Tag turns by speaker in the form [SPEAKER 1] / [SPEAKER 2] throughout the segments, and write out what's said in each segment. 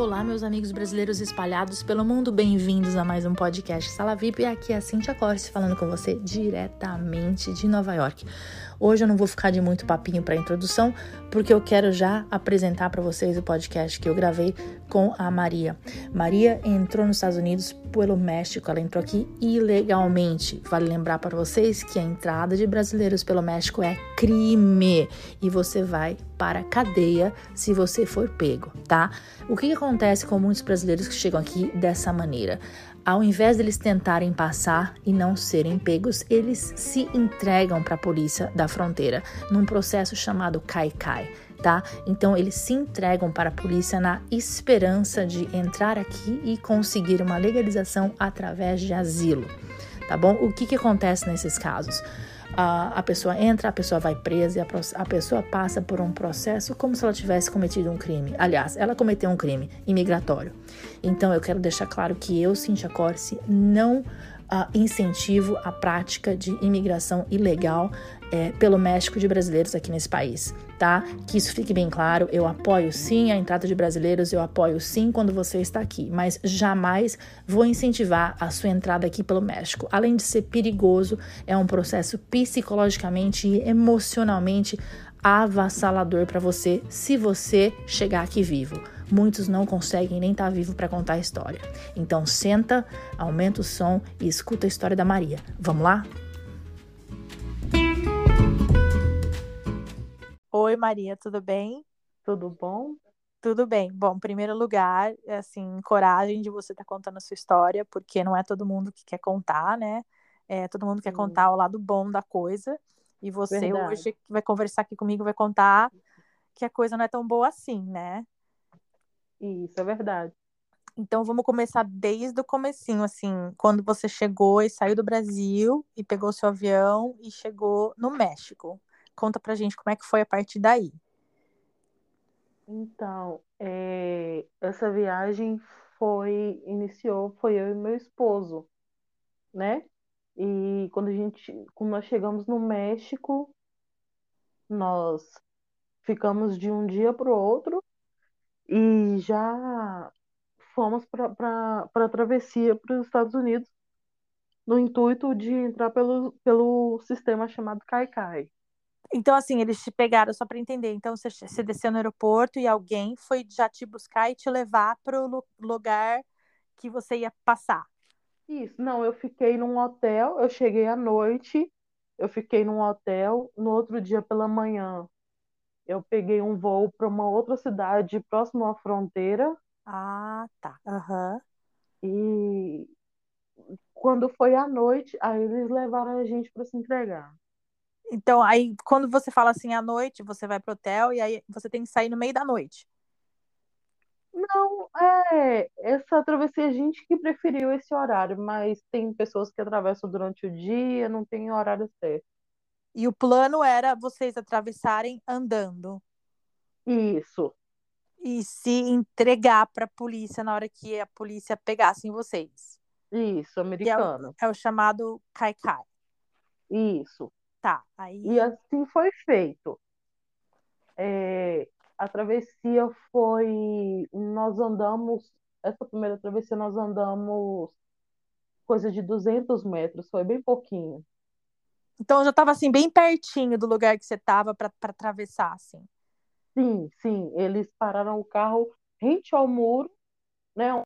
[SPEAKER 1] Olá, meus amigos brasileiros espalhados pelo mundo, bem-vindos a mais um podcast Sala VIP. Aqui é a Cintia Corse falando com você diretamente de Nova York. Hoje eu não vou ficar de muito papinho para introdução, porque eu quero já apresentar para vocês o podcast que eu gravei com a Maria. Maria entrou nos Estados Unidos pelo México, ela entrou aqui ilegalmente. Vale lembrar para vocês que a entrada de brasileiros pelo México é crime e você vai para a cadeia se você for pego, tá? O que acontece com muitos brasileiros que chegam aqui dessa maneira? Ao invés deles tentarem passar e não serem pegos, eles se entregam para a polícia da fronteira num processo chamado Kai-Kai, tá? Então eles se entregam para a polícia na esperança de entrar aqui e conseguir uma legalização através de asilo, tá bom? O que que acontece nesses casos? A, a pessoa entra, a pessoa vai presa e a, a pessoa passa por um processo como se ela tivesse cometido um crime. Aliás, ela cometeu um crime imigratório. Então eu quero deixar claro que eu, Cintia Corse, não uh, incentivo a prática de imigração ilegal é, pelo México de brasileiros aqui nesse país, tá? Que isso fique bem claro. Eu apoio sim a entrada de brasileiros, eu apoio sim quando você está aqui, mas jamais vou incentivar a sua entrada aqui pelo México. Além de ser perigoso, é um processo psicologicamente e emocionalmente avassalador para você se você chegar aqui vivo muitos não conseguem nem estar tá vivo para contar a história. Então senta, aumenta o som e escuta a história da Maria. Vamos lá? Oi, Maria, tudo bem?
[SPEAKER 2] Tudo bom?
[SPEAKER 1] Tudo bem. Bom, em primeiro lugar, é, assim, coragem de você estar tá contando a sua história, porque não é todo mundo que quer contar, né? É, todo mundo quer contar o lado bom da coisa. E você Verdade. hoje vai conversar aqui comigo, vai contar que a coisa não é tão boa assim, né?
[SPEAKER 2] Isso, é verdade.
[SPEAKER 1] Então vamos começar desde o comecinho, assim, quando você chegou e saiu do Brasil e pegou seu avião e chegou no México. Conta pra gente como é que foi a partir daí.
[SPEAKER 2] Então, é, essa viagem foi, iniciou, foi eu e meu esposo, né? E quando a gente, quando nós chegamos no México, nós ficamos de um dia para o outro e já fomos para a travessia para os Estados Unidos no intuito de entrar pelo, pelo sistema chamado Caicai.
[SPEAKER 1] Então, assim, eles te pegaram, só para entender. Então, você, você desceu no aeroporto e alguém foi já te buscar e te levar para o lugar que você ia passar.
[SPEAKER 2] Isso, não, eu fiquei num hotel, eu cheguei à noite, eu fiquei num hotel, no outro dia pela manhã eu peguei um voo para uma outra cidade próximo à fronteira.
[SPEAKER 1] Ah, tá. Uhum.
[SPEAKER 2] E quando foi à noite, aí eles levaram a gente para se entregar.
[SPEAKER 1] Então, aí, quando você fala assim à noite, você vai pro hotel e aí você tem que sair no meio da noite.
[SPEAKER 2] Não, é, essa travessia a gente que preferiu esse horário, mas tem pessoas que atravessam durante o dia, não tem horário certo.
[SPEAKER 1] E o plano era vocês atravessarem andando.
[SPEAKER 2] Isso.
[SPEAKER 1] E se entregar para a polícia na hora que a polícia pegasse em vocês.
[SPEAKER 2] Isso, americano.
[SPEAKER 1] É o, é o, chamado Kaikai.
[SPEAKER 2] Isso.
[SPEAKER 1] Tá, aí...
[SPEAKER 2] E assim foi feito. É, a travessia foi... Nós andamos... Essa primeira travessia nós andamos coisa de 200 metros, foi bem pouquinho.
[SPEAKER 1] Então já estava assim bem pertinho do lugar que você estava para atravessar, assim.
[SPEAKER 2] Sim, sim. Eles pararam o carro rente ao muro, né?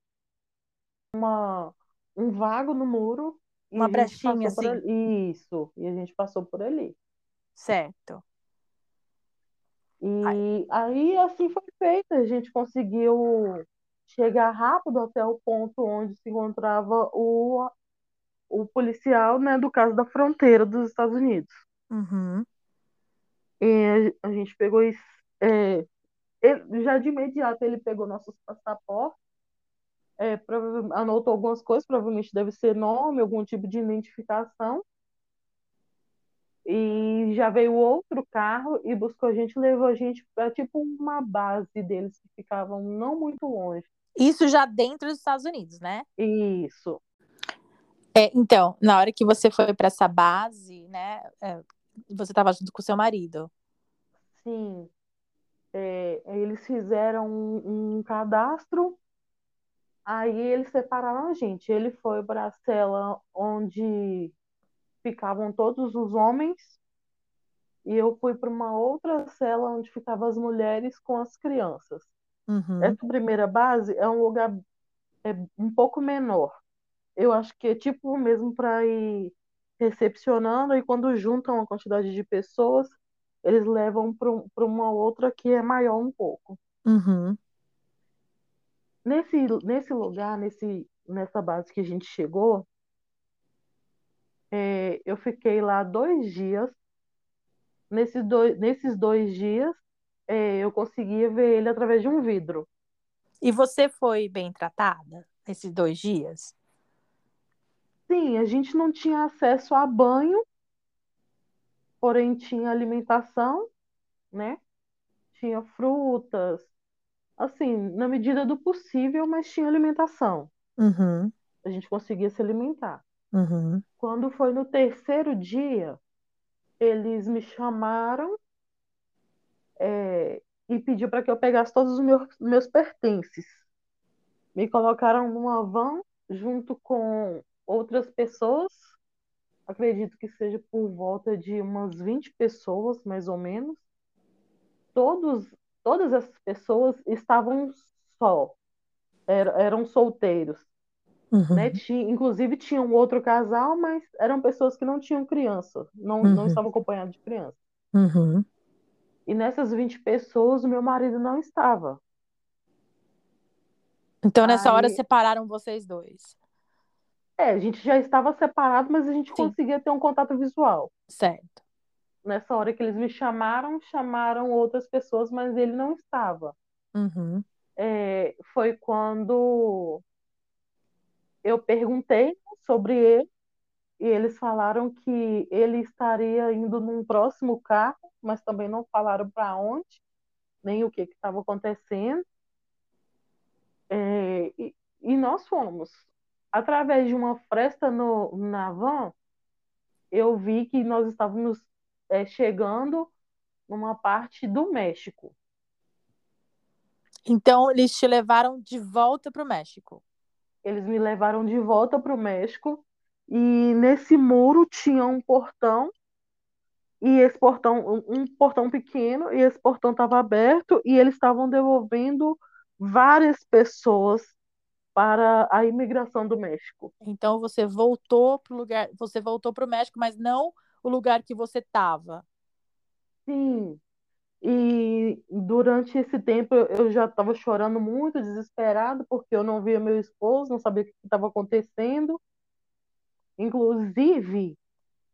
[SPEAKER 2] Uma, um vago no muro.
[SPEAKER 1] Uma brechinha,
[SPEAKER 2] assim. Isso. E a gente passou por ali.
[SPEAKER 1] Certo.
[SPEAKER 2] E aí assim foi feito. A gente conseguiu chegar rápido até o ponto onde se encontrava o o policial, né, do caso da fronteira dos Estados Unidos.
[SPEAKER 1] Uhum.
[SPEAKER 2] E a, gente pegou isso, é, ele, já de imediato ele pegou nossos passaportes, é, anotou algumas coisas, provavelmente deve ser nome, algum tipo de identificação. E já veio outro carro e buscou a gente, levou a gente para tipo uma base deles que ficavam não muito longe.
[SPEAKER 1] Isso já dentro dos Estados Unidos, né?
[SPEAKER 2] Isso.
[SPEAKER 1] É, então, na hora que você foi para essa base, né, é, você estava junto com seu marido.
[SPEAKER 2] Sim. É, eles fizeram um, um, cadastro Aí eles separaram a gente. Ele foi para a cela onde ficavam todos os homens e eu fui para uma outra cela onde ficavam as mulheres com as crianças.
[SPEAKER 1] Uhum.
[SPEAKER 2] Essa primeira base é um lugar é um pouco menor. Eu acho que é tipo mesmo para ir recepcionando e quando juntam a quantidade de pessoas, eles levam para uma outra que é maior um pouco.
[SPEAKER 1] Uhum.
[SPEAKER 2] Nesse, nesse lugar, nesse, nessa base que a gente chegou, é, eu fiquei lá dois dias. Nesses dois, nesses dois dias, é, eu conseguia ver ele através de um vidro.
[SPEAKER 1] E você foi bem tratada nesses dois dias?
[SPEAKER 2] Sim, a gente não tinha acesso a banho, porém tinha alimentação, né? Tinha frutas, assim, na medida do possível, mas tinha alimentação.
[SPEAKER 1] Uhum.
[SPEAKER 2] A gente conseguia se alimentar.
[SPEAKER 1] Uhum.
[SPEAKER 2] Quando foi no terceiro dia, eles me chamaram é, e pediu para que eu pegasse todos os meus, meus pertences. Me colocaram numa van junto com outras pessoas, acredito que seja por volta de umas 20 pessoas, mais ou menos. Todos, todas essas pessoas estavam só, er, eram solteiros.
[SPEAKER 1] Uhum.
[SPEAKER 2] Né? Tinha, inclusive tinha um outro casal, mas eram pessoas que não tinham criança, não, uhum. não estavam acompanhados de criança.
[SPEAKER 1] Uhum.
[SPEAKER 2] E nessas 20 pessoas, o meu marido não estava.
[SPEAKER 1] Então, nessa
[SPEAKER 2] Aí-
[SPEAKER 1] hora, separaram vocês dois.
[SPEAKER 2] É, a gente já estava separado, mas a gente
[SPEAKER 1] Sim.
[SPEAKER 2] conseguia ter um contato visual.
[SPEAKER 1] Certo.
[SPEAKER 2] Nessa hora que eles me chamaram, chamaram outras pessoas, mas ele não estava.
[SPEAKER 1] Uhum.
[SPEAKER 2] É, foi quando eu perguntei sobre ele e eles falaram que ele estaria indo num próximo carro, mas também não falaram para onde, nem o que estava acontecendo. É, e, e nós fomos. Através de uma fresta no, na van, eu vi que nós estávamos é, chegando numa parte do México.
[SPEAKER 1] Então, eles te levaram de volta para o México.
[SPEAKER 2] Eles me levaram de volta para o México e nesse muro tinha um portão e esse portão, um um portão pequeno e esse portão estava aberto e eles estavam devolvendo várias pessoas para a imigração do México.
[SPEAKER 1] Então, você voltou para o lugar, você voltou para o México, mas não o lugar que você estava.
[SPEAKER 2] Sim. E durante esse tempo eu- já estava chorando muito, desesperado, porque eu não via meu esposo, não sabia o que estava acontecendo. Inclusive,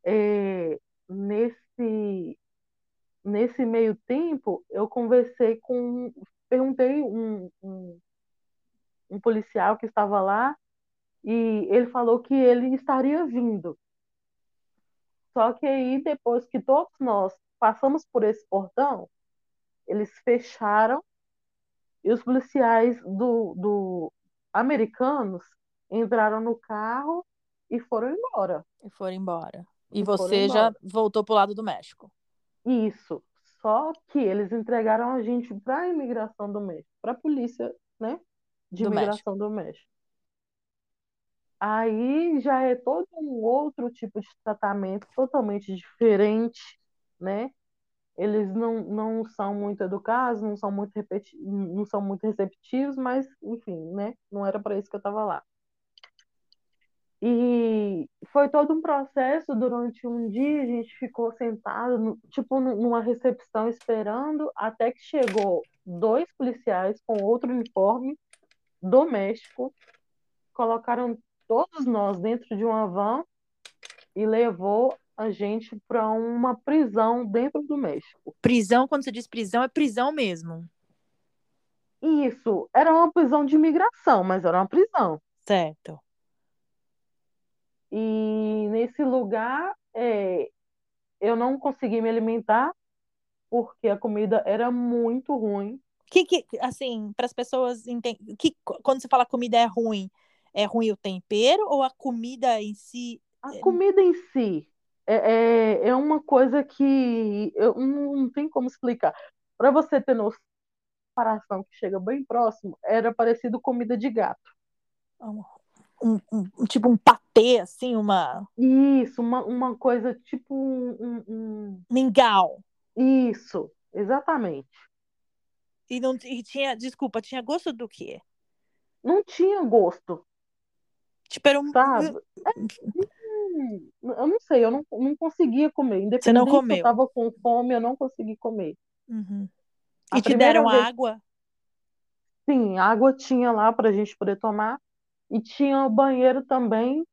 [SPEAKER 2] é, nesse, nesse meio tempo, eu conversei com, perguntei um, um, um policial que estava lá, e ele falou que ele estaria vindo. Só que aí, depois que todos nós passamos por esse portão, eles fecharam e os policiais do, do americanos entraram no carro e foram embora.
[SPEAKER 1] E foram embora. E
[SPEAKER 2] E
[SPEAKER 1] você já
[SPEAKER 2] embora.
[SPEAKER 1] voltou para o lado do México.
[SPEAKER 2] Isso. Só que eles entregaram a gente para a imigração do México, para a polícia, né, de
[SPEAKER 1] Do
[SPEAKER 2] imigração do México. Aí já é todo um outro tipo de tratamento totalmente diferente, né? Eles não, não são muito educados, não são muito repeti não são muito receptivos, mas enfim, né? Não era para isso que eu estava lá. E foi todo um processo. Durante um dia a gente ficou sentado, no- tipo nu- numa recepção esperando, até que chegou dois policiais com outro uniforme do México, colocaram todos nós dentro de uma van e levou a gente para uma prisão dentro do México.
[SPEAKER 1] Prisão, quando você diz prisão, é prisão mesmo.
[SPEAKER 2] Isso, era uma prisão de imigração, mas era uma prisão.
[SPEAKER 1] Certo.
[SPEAKER 2] E nesse lugar, é, eu não consegui me alimentar porque a comida era muito ruim.
[SPEAKER 1] Que, que assim, para as pessoas entenderem, que quando você fala comida é ruim, é ruim o tempero ou a comida em si?
[SPEAKER 2] A comida em si é, é, é uma coisa que eu não, não tem como explicar. Para você ter noção, a comparação que chega bem próximo, era parecido comida de gato.
[SPEAKER 1] Um, um, um- tipo um patê, assim, uma
[SPEAKER 2] Isso, uma, uma coisa tipo um- um-
[SPEAKER 1] mingau.
[SPEAKER 2] Isso, exatamente.
[SPEAKER 1] E não e tinha, desculpa, tinha gosto do quê?
[SPEAKER 2] Não tinha gosto,
[SPEAKER 1] Tipo, era um.
[SPEAKER 2] sabe? Hum, eu não sei, eu não, não conseguia comer.
[SPEAKER 1] Você não
[SPEAKER 2] Independente se eu
[SPEAKER 1] comeu.
[SPEAKER 2] tava com fome, eu não consegui comer.
[SPEAKER 1] Uhum. E te deram
[SPEAKER 2] vez-
[SPEAKER 1] água?
[SPEAKER 2] Sim, água tinha lá para a gente poder tomar. E tinha o banheiro também.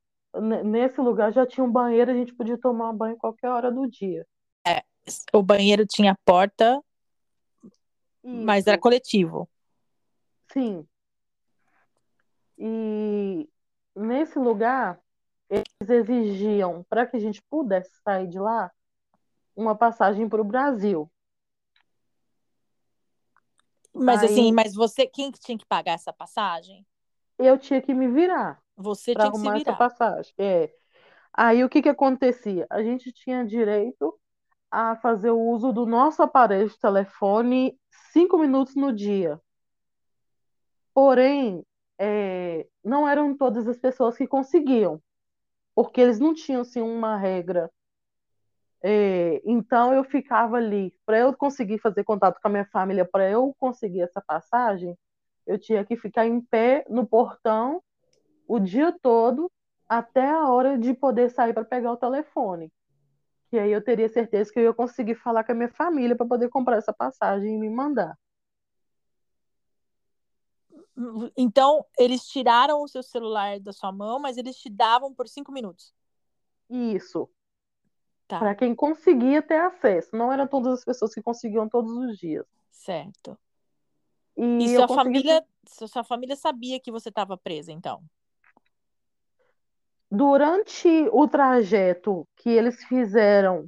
[SPEAKER 2] Nesse lugar já tinha um banheiro, a gente podia tomar banho qualquer hora do dia.
[SPEAKER 1] O banheiro tinha porta, mas era
[SPEAKER 2] Isso,
[SPEAKER 1] coletivo.
[SPEAKER 2] sim. E nesse lugar, eles exigiam, para que a gente pudesse sair de lá, uma passagem para o Brasil.
[SPEAKER 1] Mas
[SPEAKER 2] Aí-
[SPEAKER 1] assim, mas você, quem que tinha que pagar essa passagem?
[SPEAKER 2] Eu tinha que me virar
[SPEAKER 1] Você tinha que se
[SPEAKER 2] arrumar essa
[SPEAKER 1] virar.
[SPEAKER 2] passagem. É. Aí o que que acontecia? A gente tinha direito a fazer o uso do nosso aparelho de telefone cinco minutos no dia. Porém, é, não eram todas as pessoas que conseguiam, porque eles não tinham assim, uma regra. É, então eu ficava ali, para eu conseguir fazer contato com a minha família, para eu conseguir essa passagem, eu tinha que ficar em pé no portão o dia todo até a hora de poder sair para pegar o telefone. Que aí eu teria certeza que eu ia conseguir falar com a minha família para poder comprar essa passagem e me mandar.
[SPEAKER 1] Então, eles tiraram o seu celular da sua mão, mas eles te davam por cinco minutos.
[SPEAKER 2] Isso,
[SPEAKER 1] Tá,
[SPEAKER 2] para quem conseguia ter acesso. Não eram todas as pessoas que conseguiam todos os dias.
[SPEAKER 1] certo.
[SPEAKER 2] E
[SPEAKER 1] E sua
[SPEAKER 2] consegui
[SPEAKER 1] família, sua família sabia que você estava presa, então?
[SPEAKER 2] Durante o trajeto que eles fizeram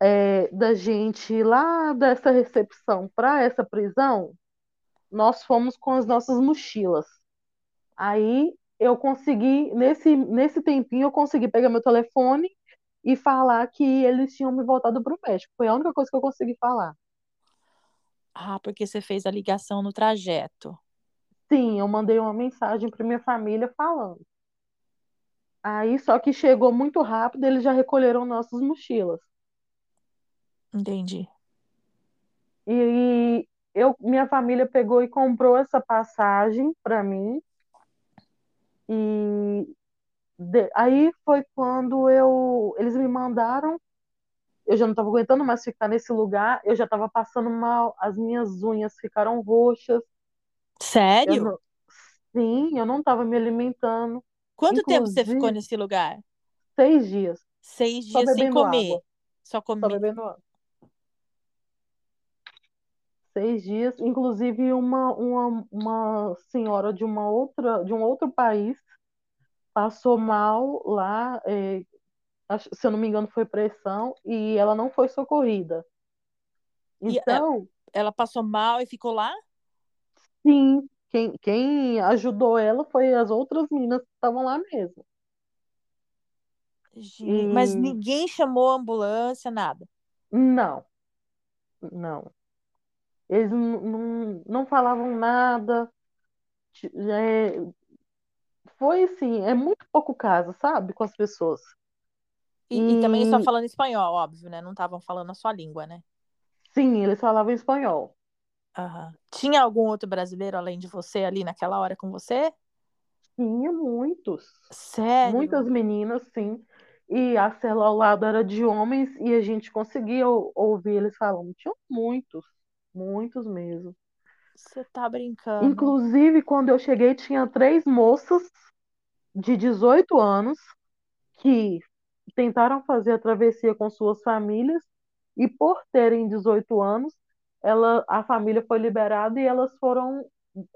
[SPEAKER 2] é, da gente lá dessa recepção para essa prisão, nós fomos com as nossas mochilas. Aí eu consegui, nesse, nesse tempinho, eu consegui pegar meu telefone e falar que eles tinham me voltado para o México. Foi a única coisa que eu consegui falar.
[SPEAKER 1] Ah, porque você fez a ligação no trajeto.
[SPEAKER 2] Sim, eu mandei uma mensagem para minha família falando. Aí, só que chegou muito rápido, eles já recolheram nossas mochilas.
[SPEAKER 1] Entendi.
[SPEAKER 2] E eu, minha família pegou e comprou essa passagem para mim. E de- aí foi quando eu, eles me mandaram. Eu já não estava aguentando mais ficar nesse lugar. Eu já estava passando mal. As minhas unhas ficaram roxas. Eu
[SPEAKER 1] Sério?
[SPEAKER 2] não- sim, eu não estava me alimentando.
[SPEAKER 1] Quanto tempo você
[SPEAKER 2] Inclusive-
[SPEAKER 1] ficou nesse lugar?
[SPEAKER 2] Seis dias,
[SPEAKER 1] Seis
[SPEAKER 2] Só
[SPEAKER 1] dias sem comer.
[SPEAKER 2] água.
[SPEAKER 1] Só
[SPEAKER 2] só
[SPEAKER 1] comer.
[SPEAKER 2] bebendo água. Seis dias. Inclusive uma, uma, uma senhora de uma outra, de um outro país passou mal lá. é, se eu não me engano, foi pressão e ela não foi socorrida. Então,
[SPEAKER 1] Ela passou mal e ficou lá?
[SPEAKER 2] sim, quem, quem ajudou ela foi as outras meninas que estavam lá mesmo.
[SPEAKER 1] Gente, Mas
[SPEAKER 2] E-
[SPEAKER 1] ninguém chamou a ambulância, nada.
[SPEAKER 2] Não, não. Eles não, falavam nada. É, foi assim, é muito pouco caso, sabe, com as pessoas.
[SPEAKER 1] E, e também só
[SPEAKER 2] E-
[SPEAKER 1] falando espanhol, óbvio, né? Não estavam falando a sua língua, né?
[SPEAKER 2] Sim, eles falavam espanhol.
[SPEAKER 1] Aham. Tinha algum outro brasileiro além de você ali naquela hora com você?
[SPEAKER 2] Tinha muitos.
[SPEAKER 1] Sério?
[SPEAKER 2] Muitas meninas, sim. E a cela ao lado era de homens e a gente conseguia ou- ouvir eles falando. Tinham muitos, muitos mesmo.
[SPEAKER 1] Você tá brincando.
[SPEAKER 2] Inclusive, quando eu cheguei, tinha três moças de 18 anos que tentaram fazer a travessia com suas famílias e por terem 18 anos, ela, a família foi liberada e elas foram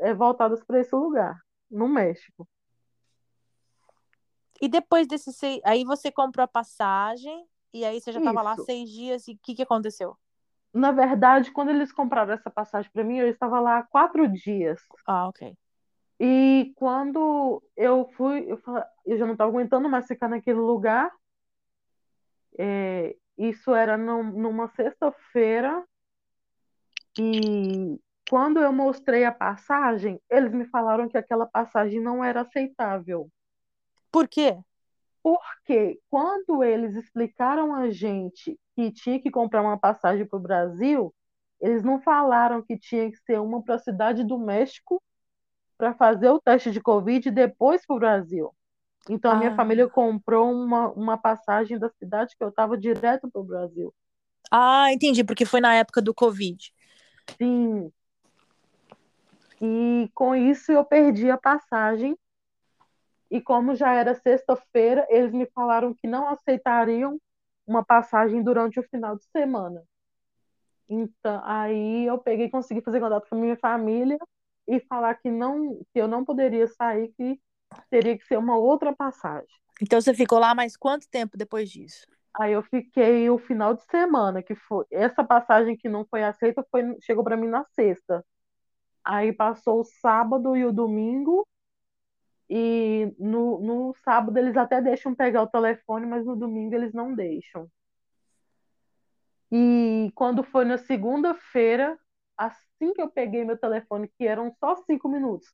[SPEAKER 2] é, voltadas para esse lugar, no México.
[SPEAKER 1] E depois desse seis... Aí você comprou a passagem e aí você já tava lá seis dias e o que que aconteceu?
[SPEAKER 2] Na verdade, quando eles compraram essa passagem para mim, eu estava lá há quatro dias.
[SPEAKER 1] Ah, ok.
[SPEAKER 2] E quando eu fui, eu, fa- eu já não estava aguentando mais ficar naquele lugar. É, isso era num- numa sexta-feira. E quando eu mostrei a passagem, eles me falaram que aquela passagem não era aceitável.
[SPEAKER 1] Por quê?
[SPEAKER 2] Porque quando eles explicaram a gente que tinha que comprar uma passagem para o Brasil, eles não falaram que tinha que ser uma para a cidade do México para fazer o teste de Covid e depois para o Brasil. Então, a minha
[SPEAKER 1] Ah.
[SPEAKER 2] família comprou uma, uma passagem da cidade que eu estava direto para o Brasil.
[SPEAKER 1] Ah, entendi, porque foi na época do Covid.
[SPEAKER 2] Sim. E com isso eu perdi a passagem. E como já era sexta-feira, eles me falaram que não aceitariam uma passagem durante o final de semana. Então, aí eu peguei e consegui fazer contato com a minha família e falar que não, que eu não poderia sair, que teria que ser uma outra passagem.
[SPEAKER 1] Então você ficou lá mais quanto tempo depois disso?
[SPEAKER 2] Aí eu fiquei o final de semana, que foi essa passagem que não foi aceita, foi, chegou para mim na sexta. Aí passou o sábado e o domingo, e no, no sábado eles até deixam pegar o telefone, mas no domingo eles não deixam. E quando foi na segunda-feira, assim que eu peguei meu telefone, que eram só cinco minutos,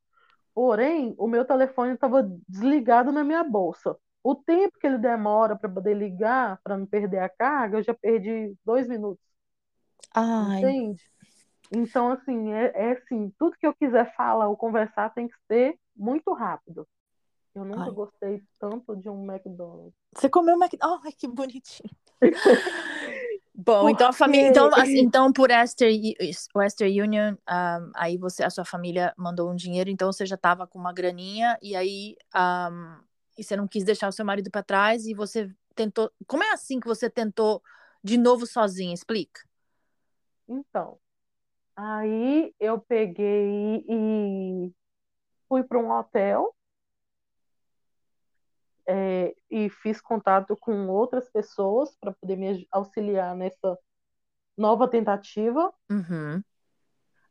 [SPEAKER 2] porém, o meu telefone estava desligado na minha bolsa. O tempo que ele demora para poder ligar, para não perder a carga, eu já perdi dois minutos.
[SPEAKER 1] Ai,
[SPEAKER 2] Entende? Então, assim, é, é assim, tudo que eu quiser falar ou conversar tem que ser muito rápido. Eu nunca
[SPEAKER 1] Ai.
[SPEAKER 2] gostei tanto de um McDonald's.
[SPEAKER 1] você comeu Mac... Ai, que bonitinho. Bom, então a família, então, assim, então por Western, Western Union, um, aí você, a sua família mandou um dinheiro, então você já estava com uma graninha e aí um, e você não quis deixar o seu marido para trás e você tentou. Como é assim que você tentou de novo sozinha? Explica.
[SPEAKER 2] Então, aí eu peguei e fui para um hotel é, e fiz contato com outras pessoas para poder me auxiliar nessa nova tentativa.
[SPEAKER 1] Uhum.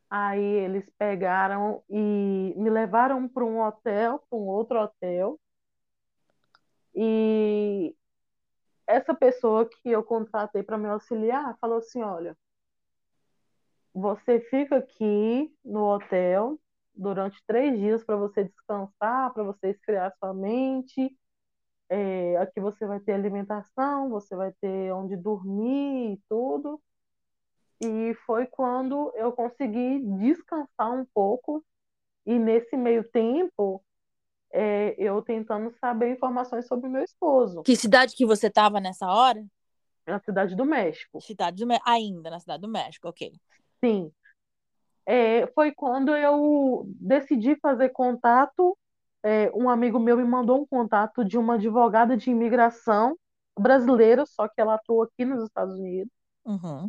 [SPEAKER 2] Aí eles pegaram e me levaram para um hotel, para um outro hotel. E essa pessoa que eu contratei para me auxiliar falou assim: olha, você fica aqui no hotel durante três dias para você descansar, para você esfriar sua mente. É, aqui você vai ter alimentação, você vai ter onde dormir e tudo. E foi quando eu consegui descansar um pouco. E nesse meio tempo, é, eu tentando saber informações sobre meu esposo,
[SPEAKER 1] Que cidade que você estava nessa hora?
[SPEAKER 2] na cidade do México.
[SPEAKER 1] Cidade do México. Ainda na cidade do México, ok.
[SPEAKER 2] Sim. É, foi quando eu decidi fazer contato. é, um amigo meu me mandou um contato de uma advogada de imigração brasileira, só que ela atua aqui nos Estados Unidos.
[SPEAKER 1] Uhum.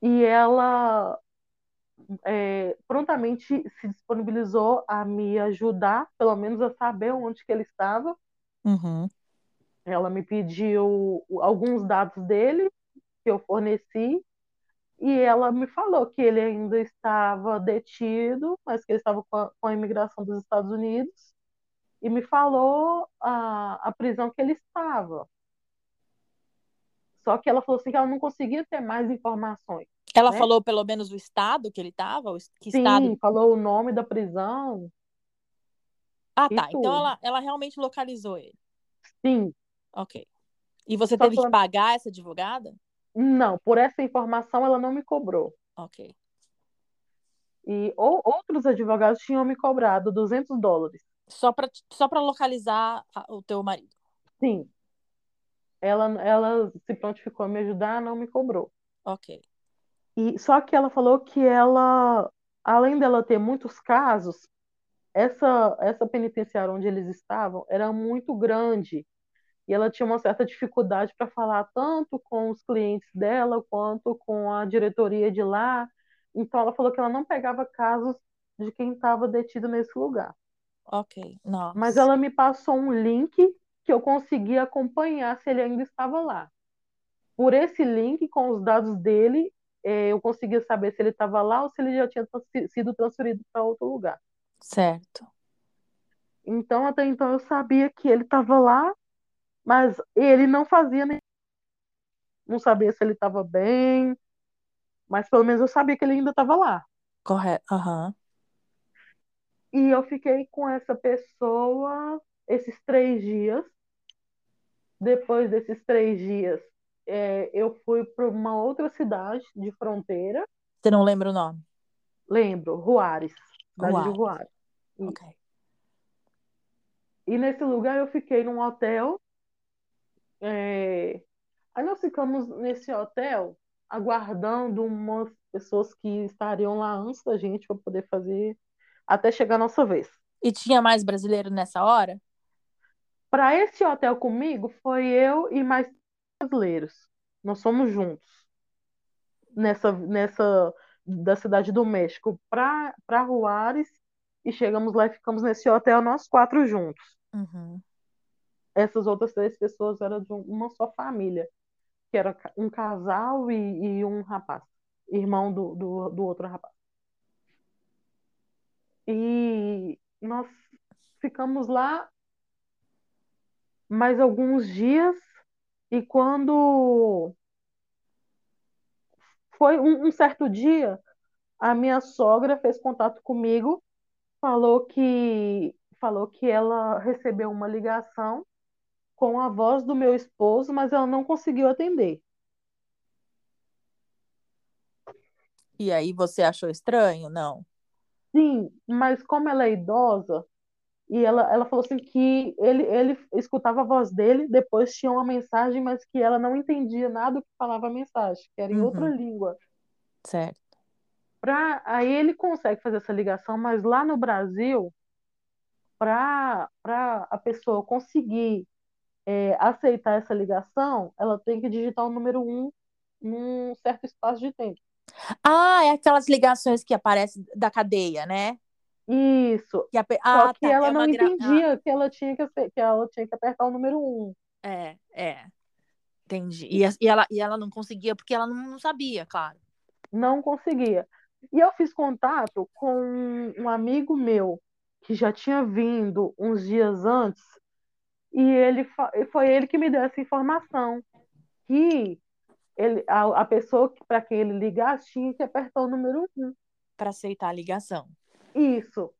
[SPEAKER 2] E ela é, prontamente se disponibilizou a me ajudar, pelo menos a saber onde que ele estava.
[SPEAKER 1] Uhum.
[SPEAKER 2] Ela me pediu alguns dados dele que eu forneci e ela me falou que ele ainda estava detido, mas que ele estava com a, com a imigração dos Estados Unidos e me falou a, a prisão que ele estava. Só que ela falou assim que ela não conseguia ter mais informações.
[SPEAKER 1] Ela
[SPEAKER 2] Né?
[SPEAKER 1] falou pelo menos o estado que ele estava? Que
[SPEAKER 2] Sim,
[SPEAKER 1] estado?
[SPEAKER 2] falou o nome da prisão.
[SPEAKER 1] Ah, tá. Então
[SPEAKER 2] tudo.
[SPEAKER 1] ela, ela realmente localizou ele.
[SPEAKER 2] Sim,
[SPEAKER 1] Ok. E você
[SPEAKER 2] Só
[SPEAKER 1] teve que pagar essa advogada?
[SPEAKER 2] não, por essa informação ela não me cobrou.
[SPEAKER 1] Ok.
[SPEAKER 2] E ou, outros advogados tinham me cobrado 200 dólares.
[SPEAKER 1] Só para só pra localizar a- o teu marido.
[SPEAKER 2] Sim. Ela, ela se prontificou a me ajudar, não me cobrou.
[SPEAKER 1] Ok.
[SPEAKER 2] E só que ela falou que ela, além dela ter muitos casos, essa essa penitenciária onde eles estavam era muito grande e ela tinha uma certa dificuldade para falar tanto com os clientes dela quanto com a diretoria de lá. Então ela falou que ela não pegava casos de quem estava detido nesse lugar.
[SPEAKER 1] Ok. Nossa.
[SPEAKER 2] Mas ela me passou um link que eu consegui acompanhar se ele ainda estava lá. Por esse link, com os dados dele, eh, eu conseguia saber se ele estava lá ou se ele já tinha sido transferido para outro lugar.
[SPEAKER 1] Certo.
[SPEAKER 2] Então, até então, eu sabia que ele estava lá, mas ele não fazia nem. Não sabia se ele estava bem, mas pelo menos eu sabia que ele ainda estava lá.
[SPEAKER 1] Correto. Aham.
[SPEAKER 2] E eu fiquei com essa pessoa esses três dias. Depois desses três dias, é, eu fui para uma outra cidade de fronteira.
[SPEAKER 1] Você não lembra o nome?
[SPEAKER 2] Lembro, Juárez. Cidade
[SPEAKER 1] Juárez.
[SPEAKER 2] de Juárez. Isso.
[SPEAKER 1] Ok.
[SPEAKER 2] E nesse lugar eu fiquei num hotel. é, Aí nós ficamos nesse hotel aguardando umas pessoas que estariam lá antes da gente para poder fazer até chegar a nossa vez.
[SPEAKER 1] E tinha mais brasileiro nessa hora?
[SPEAKER 2] Para esse hotel comigo foi eu e mais brasileiros. Nós somos juntos nessa nessa da cidade do México para para Juárez e chegamos lá e ficamos nesse hotel nós quatro juntos.
[SPEAKER 1] Uhum.
[SPEAKER 2] Essas outras três pessoas eram de uma só família, que era um casal e, e um rapaz, irmão do, do, do outro rapaz. E nós ficamos lá mais alguns dias e quando foi um, um certo dia, a minha sogra fez contato comigo, falou que falou que ela recebeu uma ligação com a voz do meu esposo, mas ela não conseguiu atender.
[SPEAKER 1] E aí você achou estranho? Não.
[SPEAKER 2] Sim, mas como ela é idosa, e ela, ela falou assim que ele, ele escutava a voz dele, depois tinha uma mensagem, mas que ela não entendia nada do que falava a mensagem, que era em outra
[SPEAKER 1] Uhum.
[SPEAKER 2] língua.
[SPEAKER 1] Certo.
[SPEAKER 2] Pra, aí ele consegue fazer essa ligação, mas lá no Brasil, para a pessoa conseguir é, aceitar essa ligação, ela tem que digitar o número um num certo espaço de tempo.
[SPEAKER 1] Ah, é aquelas ligações que aparecem da cadeia, né?
[SPEAKER 2] Isso.
[SPEAKER 1] Que
[SPEAKER 2] Só
[SPEAKER 1] Ah,
[SPEAKER 2] que
[SPEAKER 1] tá.
[SPEAKER 2] ela
[SPEAKER 1] É
[SPEAKER 2] não
[SPEAKER 1] gra...
[SPEAKER 2] entendia que ela tinha que, que ela tinha que apertar o número um.
[SPEAKER 1] Ah, é, é. Entendi. E, a- e ela, e ela não conseguia porque ela não, não sabia, claro.
[SPEAKER 2] Não conseguia. E eu fiz contato com um amigo meu que já tinha vindo uns dias antes, e ele foi ele que me deu essa informação, que ele, a, a pessoa para quem ele ligasse tinha que apertar o número um.
[SPEAKER 1] Para aceitar a ligação.
[SPEAKER 2] Isso.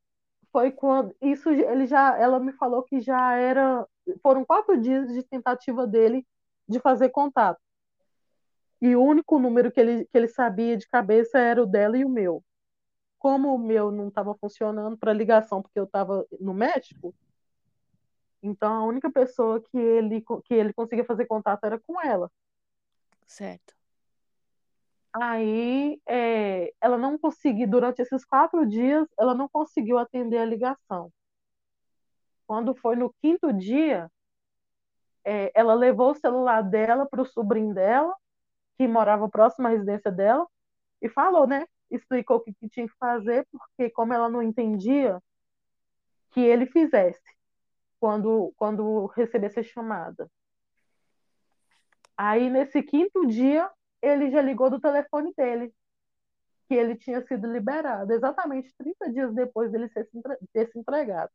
[SPEAKER 2] Foi quando isso ele já ela me falou que já era foram quatro dias de tentativa dele de fazer contato. E o único número que ele, que ele sabia de cabeça era o dela e o meu. Como o meu não estava funcionando para ligação, porque eu estava no México, então a única pessoa que ele, que ele conseguia fazer contato era com ela.
[SPEAKER 1] Certo.
[SPEAKER 2] Aí é, ela não conseguiu, durante esses quatro dias, ela não conseguiu atender a ligação. Quando foi no quinto dia, é, ela levou o celular dela para o sobrinho dela, que morava próximo à residência dela, e falou, né? Explicou o que, que tinha que fazer, porque como ela não entendia, que ele fizesse quando, quando recebesse a chamada. Aí, nesse quinto dia, ele já ligou do telefone dele, que ele tinha sido liberado, exatamente 30 dias depois dele ser, ter se entregado.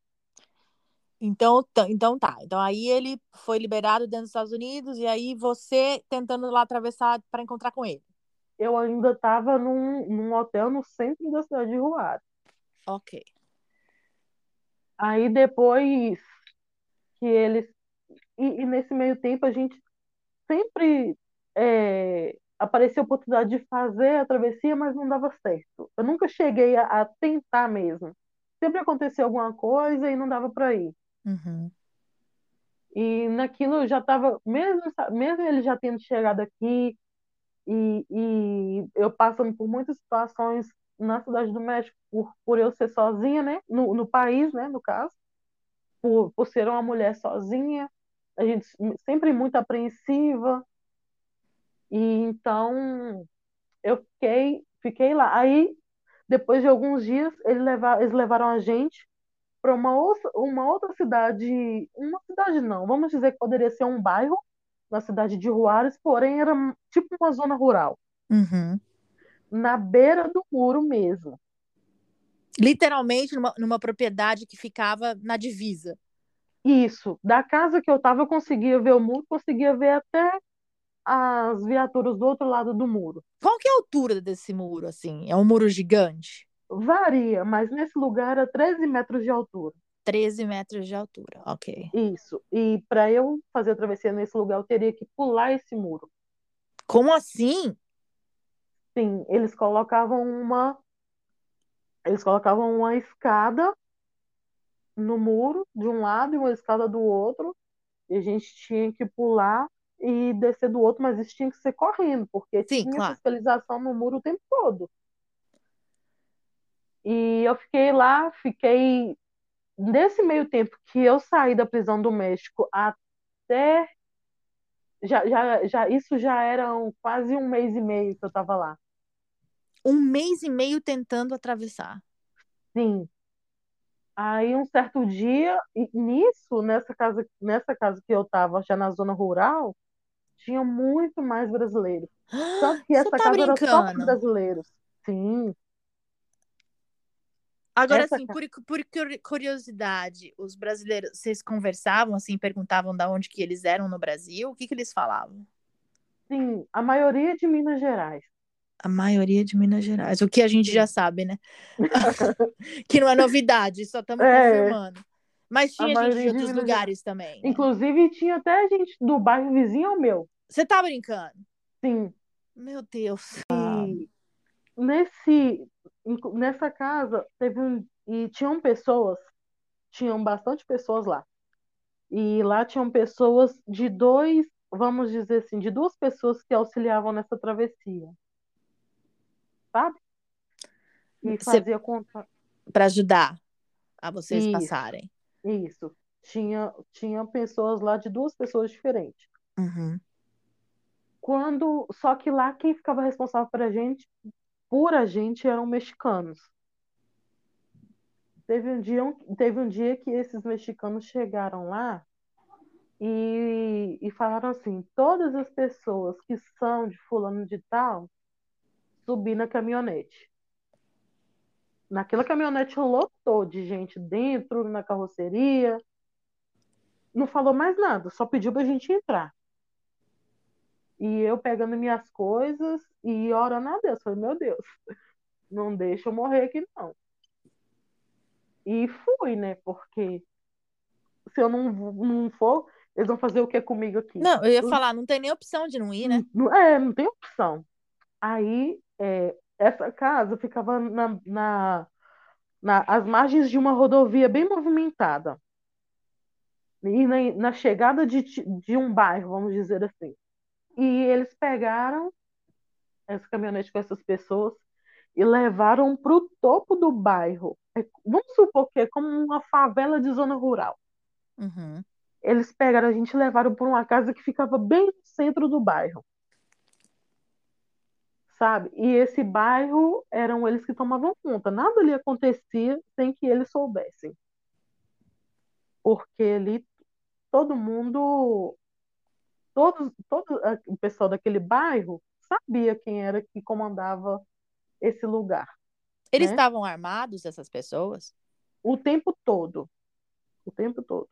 [SPEAKER 1] Então, tá- então tá. Então aí ele foi liberado dentro dos Estados Unidos e aí você tentando lá atravessar para encontrar com ele.
[SPEAKER 2] Eu ainda estava num, num hotel no centro da cidade de Juárez.
[SPEAKER 1] Ok.
[SPEAKER 2] Aí depois que eles. E, e nesse meio tempo a gente sempre é, aparecia a oportunidade de fazer a travessia, mas não dava certo. Eu nunca cheguei a, a tentar mesmo. Sempre acontecia alguma coisa e não dava para ir.
[SPEAKER 1] Uhum.
[SPEAKER 2] E naquilo eu já estava, mesmo, mesmo ele já tendo chegado aqui, e, e eu passando por muitas situações na Cidade do México, por, por eu ser sozinha, né? No, no país, né? No caso, por, por ser uma mulher sozinha, a gente sempre muito apreensiva. E então eu fiquei, fiquei lá. Aí, depois de alguns dias, eles levaram, eles levaram a gente para uma outra, uma outra cidade, uma cidade não, vamos dizer que poderia ser um bairro na cidade de Juárez, porém era tipo uma zona rural,
[SPEAKER 1] Uhum.
[SPEAKER 2] na beira do muro mesmo.
[SPEAKER 1] Literalmente numa, numa propriedade que ficava na divisa.
[SPEAKER 2] Isso, da casa que eu estava, eu conseguia ver o muro, conseguia ver até as viaturas do outro lado do muro.
[SPEAKER 1] Qual que é a altura desse muro, assim? É um muro gigante?
[SPEAKER 2] Varia, mas nesse lugar era 13 metros de altura.
[SPEAKER 1] 13 metros de altura, ok.
[SPEAKER 2] Isso. E para eu fazer a travessia nesse lugar, eu teria que pular esse muro.
[SPEAKER 1] Como assim?
[SPEAKER 2] Sim, eles colocavam uma eles colocavam uma escada no muro de um lado e uma escada do outro, e a gente tinha que pular e descer do outro, mas isso tinha que ser correndo, porque
[SPEAKER 1] Sim,
[SPEAKER 2] tinha
[SPEAKER 1] claro.
[SPEAKER 2] fiscalização no muro o tempo todo. E eu fiquei lá, fiquei nesse meio tempo que eu saí da prisão do México até já, já, já isso já era um- quase um mês e meio que eu estava lá.
[SPEAKER 1] Um mês e meio tentando atravessar.
[SPEAKER 2] Sim. Aí um certo dia, nisso, nessa casa, nessa casa que eu estava, já na zona rural, tinha muito mais brasileiros. Tanto que
[SPEAKER 1] Você
[SPEAKER 2] essa
[SPEAKER 1] tá
[SPEAKER 2] casa era só
[SPEAKER 1] brincando?
[SPEAKER 2] brasileiros. Sim.
[SPEAKER 1] Agora,
[SPEAKER 2] Essa
[SPEAKER 1] assim, por, por curi- curiosidade, os brasileiros, vocês conversavam, assim, perguntavam da onde que eles eram no Brasil? O que que eles falavam?
[SPEAKER 2] Sim, a maioria de Minas Gerais.
[SPEAKER 1] A maioria de Minas Gerais. O que a gente já sabe, né? Que não é novidade, só estamos
[SPEAKER 2] É.
[SPEAKER 1] confirmando. Mas tinha gente de
[SPEAKER 2] de
[SPEAKER 1] outros
[SPEAKER 2] Minas
[SPEAKER 1] lugares também, né?
[SPEAKER 2] Inclusive, tinha até gente do bairro vizinho ao meu.
[SPEAKER 1] Você tá brincando?
[SPEAKER 2] Sim.
[SPEAKER 1] Meu Deus.
[SPEAKER 2] E nesse, nessa casa teve um, e tinham pessoas, tinham bastante pessoas lá. E lá tinham pessoas de dois, vamos dizer assim, de duas pessoas que auxiliavam nessa travessia. Sabe? E fazia conta.
[SPEAKER 1] Para ajudar a vocês
[SPEAKER 2] Isso.
[SPEAKER 1] passarem.
[SPEAKER 2] Isso. Tinha, tinha pessoas lá de duas pessoas diferentes.
[SPEAKER 1] Uhum.
[SPEAKER 2] Quando, só que lá quem ficava responsável por a gente, por a gente eram mexicanos. Teve um dia, teve um dia que esses mexicanos chegaram lá e, e falaram assim: todas as pessoas que são de fulano de tal, subir na caminhonete. Naquela caminhonete lotou de gente dentro, na carroceria. Não falou mais nada, só pediu pra gente entrar. E eu pegando minhas coisas e orando a Deus. Falei, meu Deus, não deixa eu morrer aqui, não. E fui, né? Porque se eu não, não for, eles vão fazer o que comigo aqui?
[SPEAKER 1] Não, eu ia falar, não tem nem opção de não ir, né?
[SPEAKER 2] É, não tem opção. Aí, é, essa casa ficava na, na, na, às margens de uma rodovia bem movimentada. E na, na chegada de, de um bairro, vamos dizer assim. E eles pegaram essa caminhonete com essas pessoas e levaram para o topo do bairro. É, vamos supor que é como uma favela de zona rural.
[SPEAKER 1] Uhum.
[SPEAKER 2] Eles pegaram a gente e levaram para uma casa que ficava bem no centro do bairro. Sabe? E esse bairro eram eles que tomavam conta. Nada ali acontecia sem que eles soubessem. Porque ali todo mundo, todo, todo o pessoal daquele bairro sabia quem era que comandava esse lugar.
[SPEAKER 1] Eles
[SPEAKER 2] né?
[SPEAKER 1] estavam armados, essas pessoas?
[SPEAKER 2] O tempo todo. O tempo todo.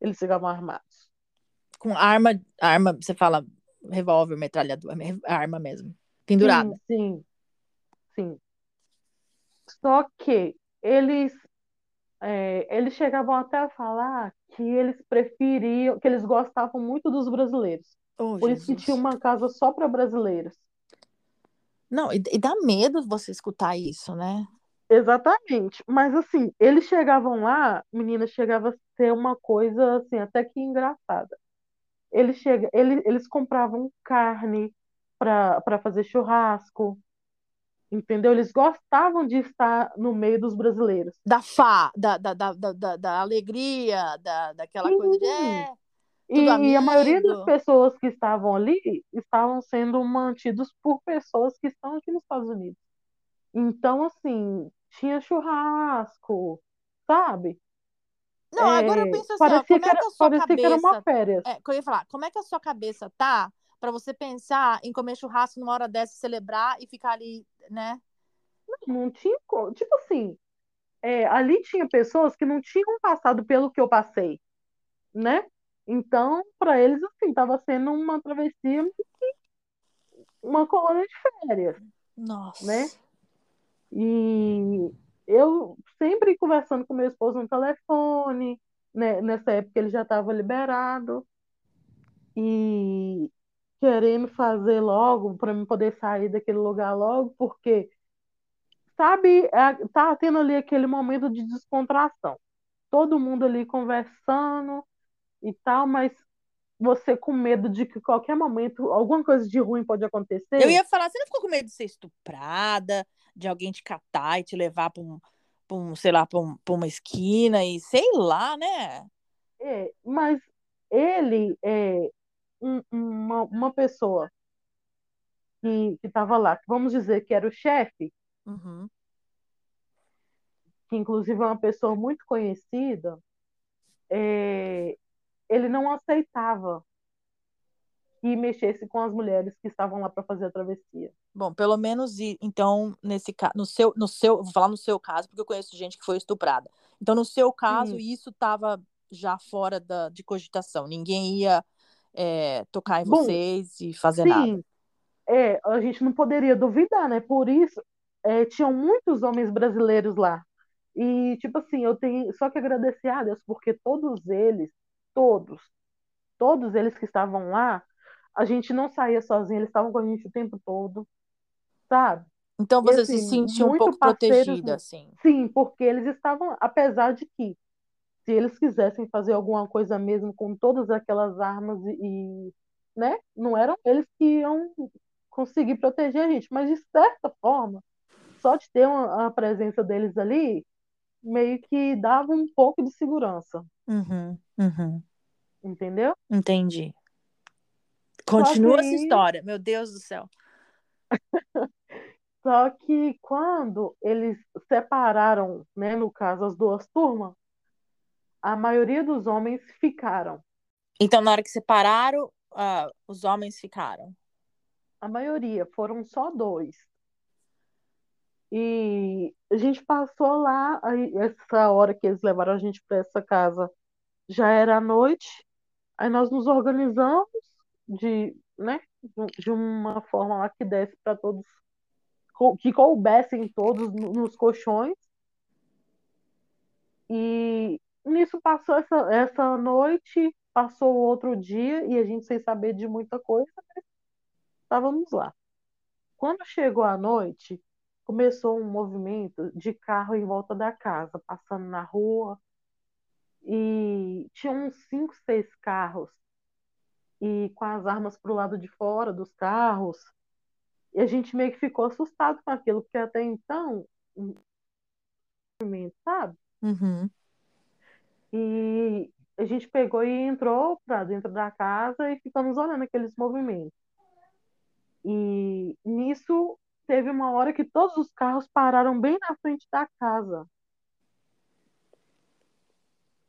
[SPEAKER 2] Eles ficavam armados.
[SPEAKER 1] Com arma, arma, você fala revólver, metralhadora, arma mesmo. Pendurada.
[SPEAKER 2] Sim, sim, sim. Só que eles, é, eles chegavam até a falar que eles preferiam, que eles gostavam muito dos brasileiros.
[SPEAKER 1] Oh,
[SPEAKER 2] Por isso que
[SPEAKER 1] Jesus.
[SPEAKER 2] tinha uma casa só para brasileiros.
[SPEAKER 1] Não, e, e dá medo você escutar isso, né?
[SPEAKER 2] Exatamente. Mas assim, eles chegavam lá, menina, chegava a ser uma coisa assim, até que engraçada. Eles, chega, eles, eles compravam carne para fazer churrasco, entendeu? Eles gostavam de estar no meio dos brasileiros.
[SPEAKER 1] Da fa, da, da, da, da, da- alegria, da, daquela coisa de
[SPEAKER 2] Sim.
[SPEAKER 1] é,
[SPEAKER 2] E, e a maioria das pessoas que estavam ali estavam sendo mantidos por pessoas que estão aqui nos Estados Unidos. Então, assim, tinha churrasco, sabe?
[SPEAKER 1] Não,
[SPEAKER 2] É,
[SPEAKER 1] agora eu penso assim, ó,
[SPEAKER 2] parecia
[SPEAKER 1] como
[SPEAKER 2] que
[SPEAKER 1] é
[SPEAKER 2] era,
[SPEAKER 1] que a sua
[SPEAKER 2] parecia que era uma
[SPEAKER 1] cabeça.
[SPEAKER 2] férias.
[SPEAKER 1] É, eu ia falar, como é que a sua cabeça tá pra você pensar em comer churrasco numa hora dessa, celebrar e ficar ali, né?
[SPEAKER 2] Não tinha, co- tipo assim, é, ali tinha pessoas que não tinham passado pelo que eu passei, né? Então, para eles, assim, estava sendo uma travessia, uma colônia de férias.
[SPEAKER 1] Nossa.
[SPEAKER 2] Né? E eu sempre conversando com meu esposo no telefone, né? Nessa época ele já estava liberado e querendo fazer logo para mim poder sair daquele lugar logo, porque sabe, é, tá tendo ali aquele momento de descontração. Todo mundo ali conversando e tal, mas você com medo de que qualquer momento alguma coisa de ruim pode acontecer.
[SPEAKER 1] Eu ia falar, você não ficou com medo de ser estuprada, de alguém te catar e te levar para um, pra um, sei lá, para um, uma esquina e sei lá, né?
[SPEAKER 2] É, mas ele é um- uma, uma pessoa que estava lá, vamos dizer que era o chefe,
[SPEAKER 1] Uhum.
[SPEAKER 2] que inclusive é uma pessoa muito conhecida, é, ele não aceitava que mexesse com as mulheres que estavam lá para fazer a travessia.
[SPEAKER 1] Bom, pelo menos então nesse caso, no seu, no seu, vou falar no seu caso porque eu conheço gente que foi estuprada. Então no seu caso
[SPEAKER 2] Sim.
[SPEAKER 1] isso estava já fora da, de cogitação. Ninguém ia é, tocar em
[SPEAKER 2] Bom,
[SPEAKER 1] vocês e fazer nada.
[SPEAKER 2] Sim, é, a gente não poderia duvidar, né? Por isso, é, tinham muitos homens brasileiros lá. E, tipo assim, eu tenho só que agradecer a Deus, porque todos eles, todos, todos eles que estavam lá, a gente não saía sozinho, eles estavam com a gente o tempo todo, sabe?
[SPEAKER 1] Então
[SPEAKER 2] E
[SPEAKER 1] você se
[SPEAKER 2] assim,
[SPEAKER 1] sentiu um pouco protegida, assim.
[SPEAKER 2] sim, porque eles estavam, apesar de que, se eles quisessem fazer alguma coisa mesmo com todas aquelas armas e, né, não eram eles que iam conseguir proteger a gente, mas de certa forma, só de ter uma, a presença deles ali, meio que dava um pouco de segurança,
[SPEAKER 1] Uhum, uhum.
[SPEAKER 2] entendeu?
[SPEAKER 1] Entendi.
[SPEAKER 2] Só que
[SPEAKER 1] Continua essa história, meu Deus do céu.
[SPEAKER 2] só que quando eles separaram, né, no caso, as duas turmas, a maioria dos homens ficaram.
[SPEAKER 1] Então, na hora que separaram, ah, os homens ficaram.
[SPEAKER 2] A maioria, foram só dois. E a gente passou lá, aí essa hora que eles levaram a gente para essa casa já era à noite, aí nós nos organizamos de, né, de uma forma lá que desse para todos, que coubessem todos no- nos colchões. E nisso passou essa, essa noite, passou o outro dia e a gente sem saber de muita coisa, estávamos lá. Quando chegou a noite, começou um movimento de carro em volta da casa, passando na rua, e tinha uns cinco, seis carros, e com as armas pro lado de fora dos carros, e a gente meio que ficou assustado com aquilo, porque até então, sabe?
[SPEAKER 1] Uhum.
[SPEAKER 2] E a gente pegou e entrou para dentro da casa e ficamos olhando aqueles movimentos. E nisso teve uma hora que todos os carros pararam bem na frente da casa.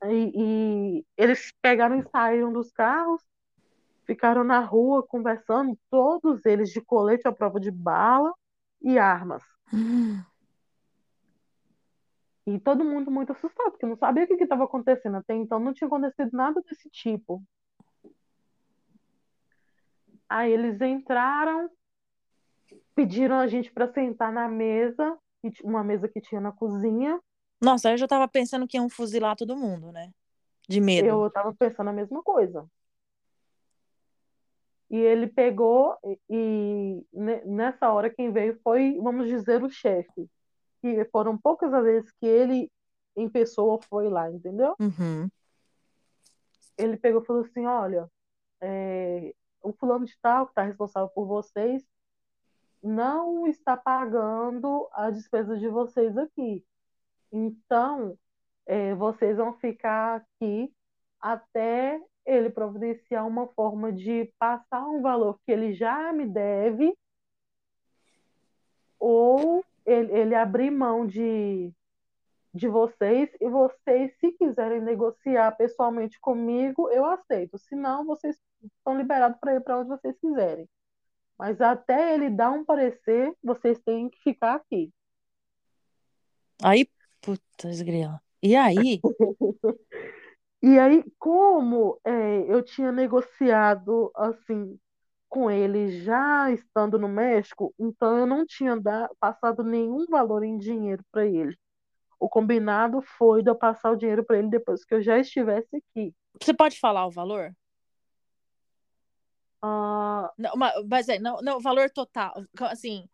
[SPEAKER 2] E, e eles pegaram e saíram dos carros, ficaram na rua conversando, todos eles de colete à prova de bala e armas. E todo mundo muito assustado, porque não sabia o que estava acontecendo. Até então não tinha acontecido nada desse tipo. Aí eles entraram, pediram a gente para sentar na mesa, uma mesa que tinha na cozinha.
[SPEAKER 1] Nossa, eu já tava pensando que iam fuzilar todo mundo, né? De medo.
[SPEAKER 2] Eu estava pensando a mesma coisa. E ele pegou e, ne- nessa hora quem veio foi, vamos dizer, o chefe. Que foram poucas as vezes que ele em pessoa foi lá, entendeu?
[SPEAKER 1] Uhum.
[SPEAKER 2] Ele pegou e falou assim, olha, é, o fulano de tal que está responsável por vocês não está pagando a despesa de vocês aqui. Então, é, vocês vão ficar aqui até ele providenciar uma forma de passar um valor que ele já me deve, ou ele, ele abrir mão de, de vocês, e vocês, se quiserem negociar pessoalmente comigo, eu aceito. Se não, vocês estão liberados para ir para onde vocês quiserem. Mas até ele dar um parecer, vocês têm que ficar aqui.
[SPEAKER 1] Aí, putz, grila. E aí?
[SPEAKER 2] E aí, como é, eu tinha negociado assim com ele já estando no México, então eu não tinha dar, passado nenhum valor em dinheiro para ele. O combinado foi de eu passar o dinheiro para ele depois que eu já estivesse aqui.
[SPEAKER 1] Você pode falar o valor?
[SPEAKER 2] Ah,
[SPEAKER 1] Não, ma- mas é, não, não, o valor total. Assim,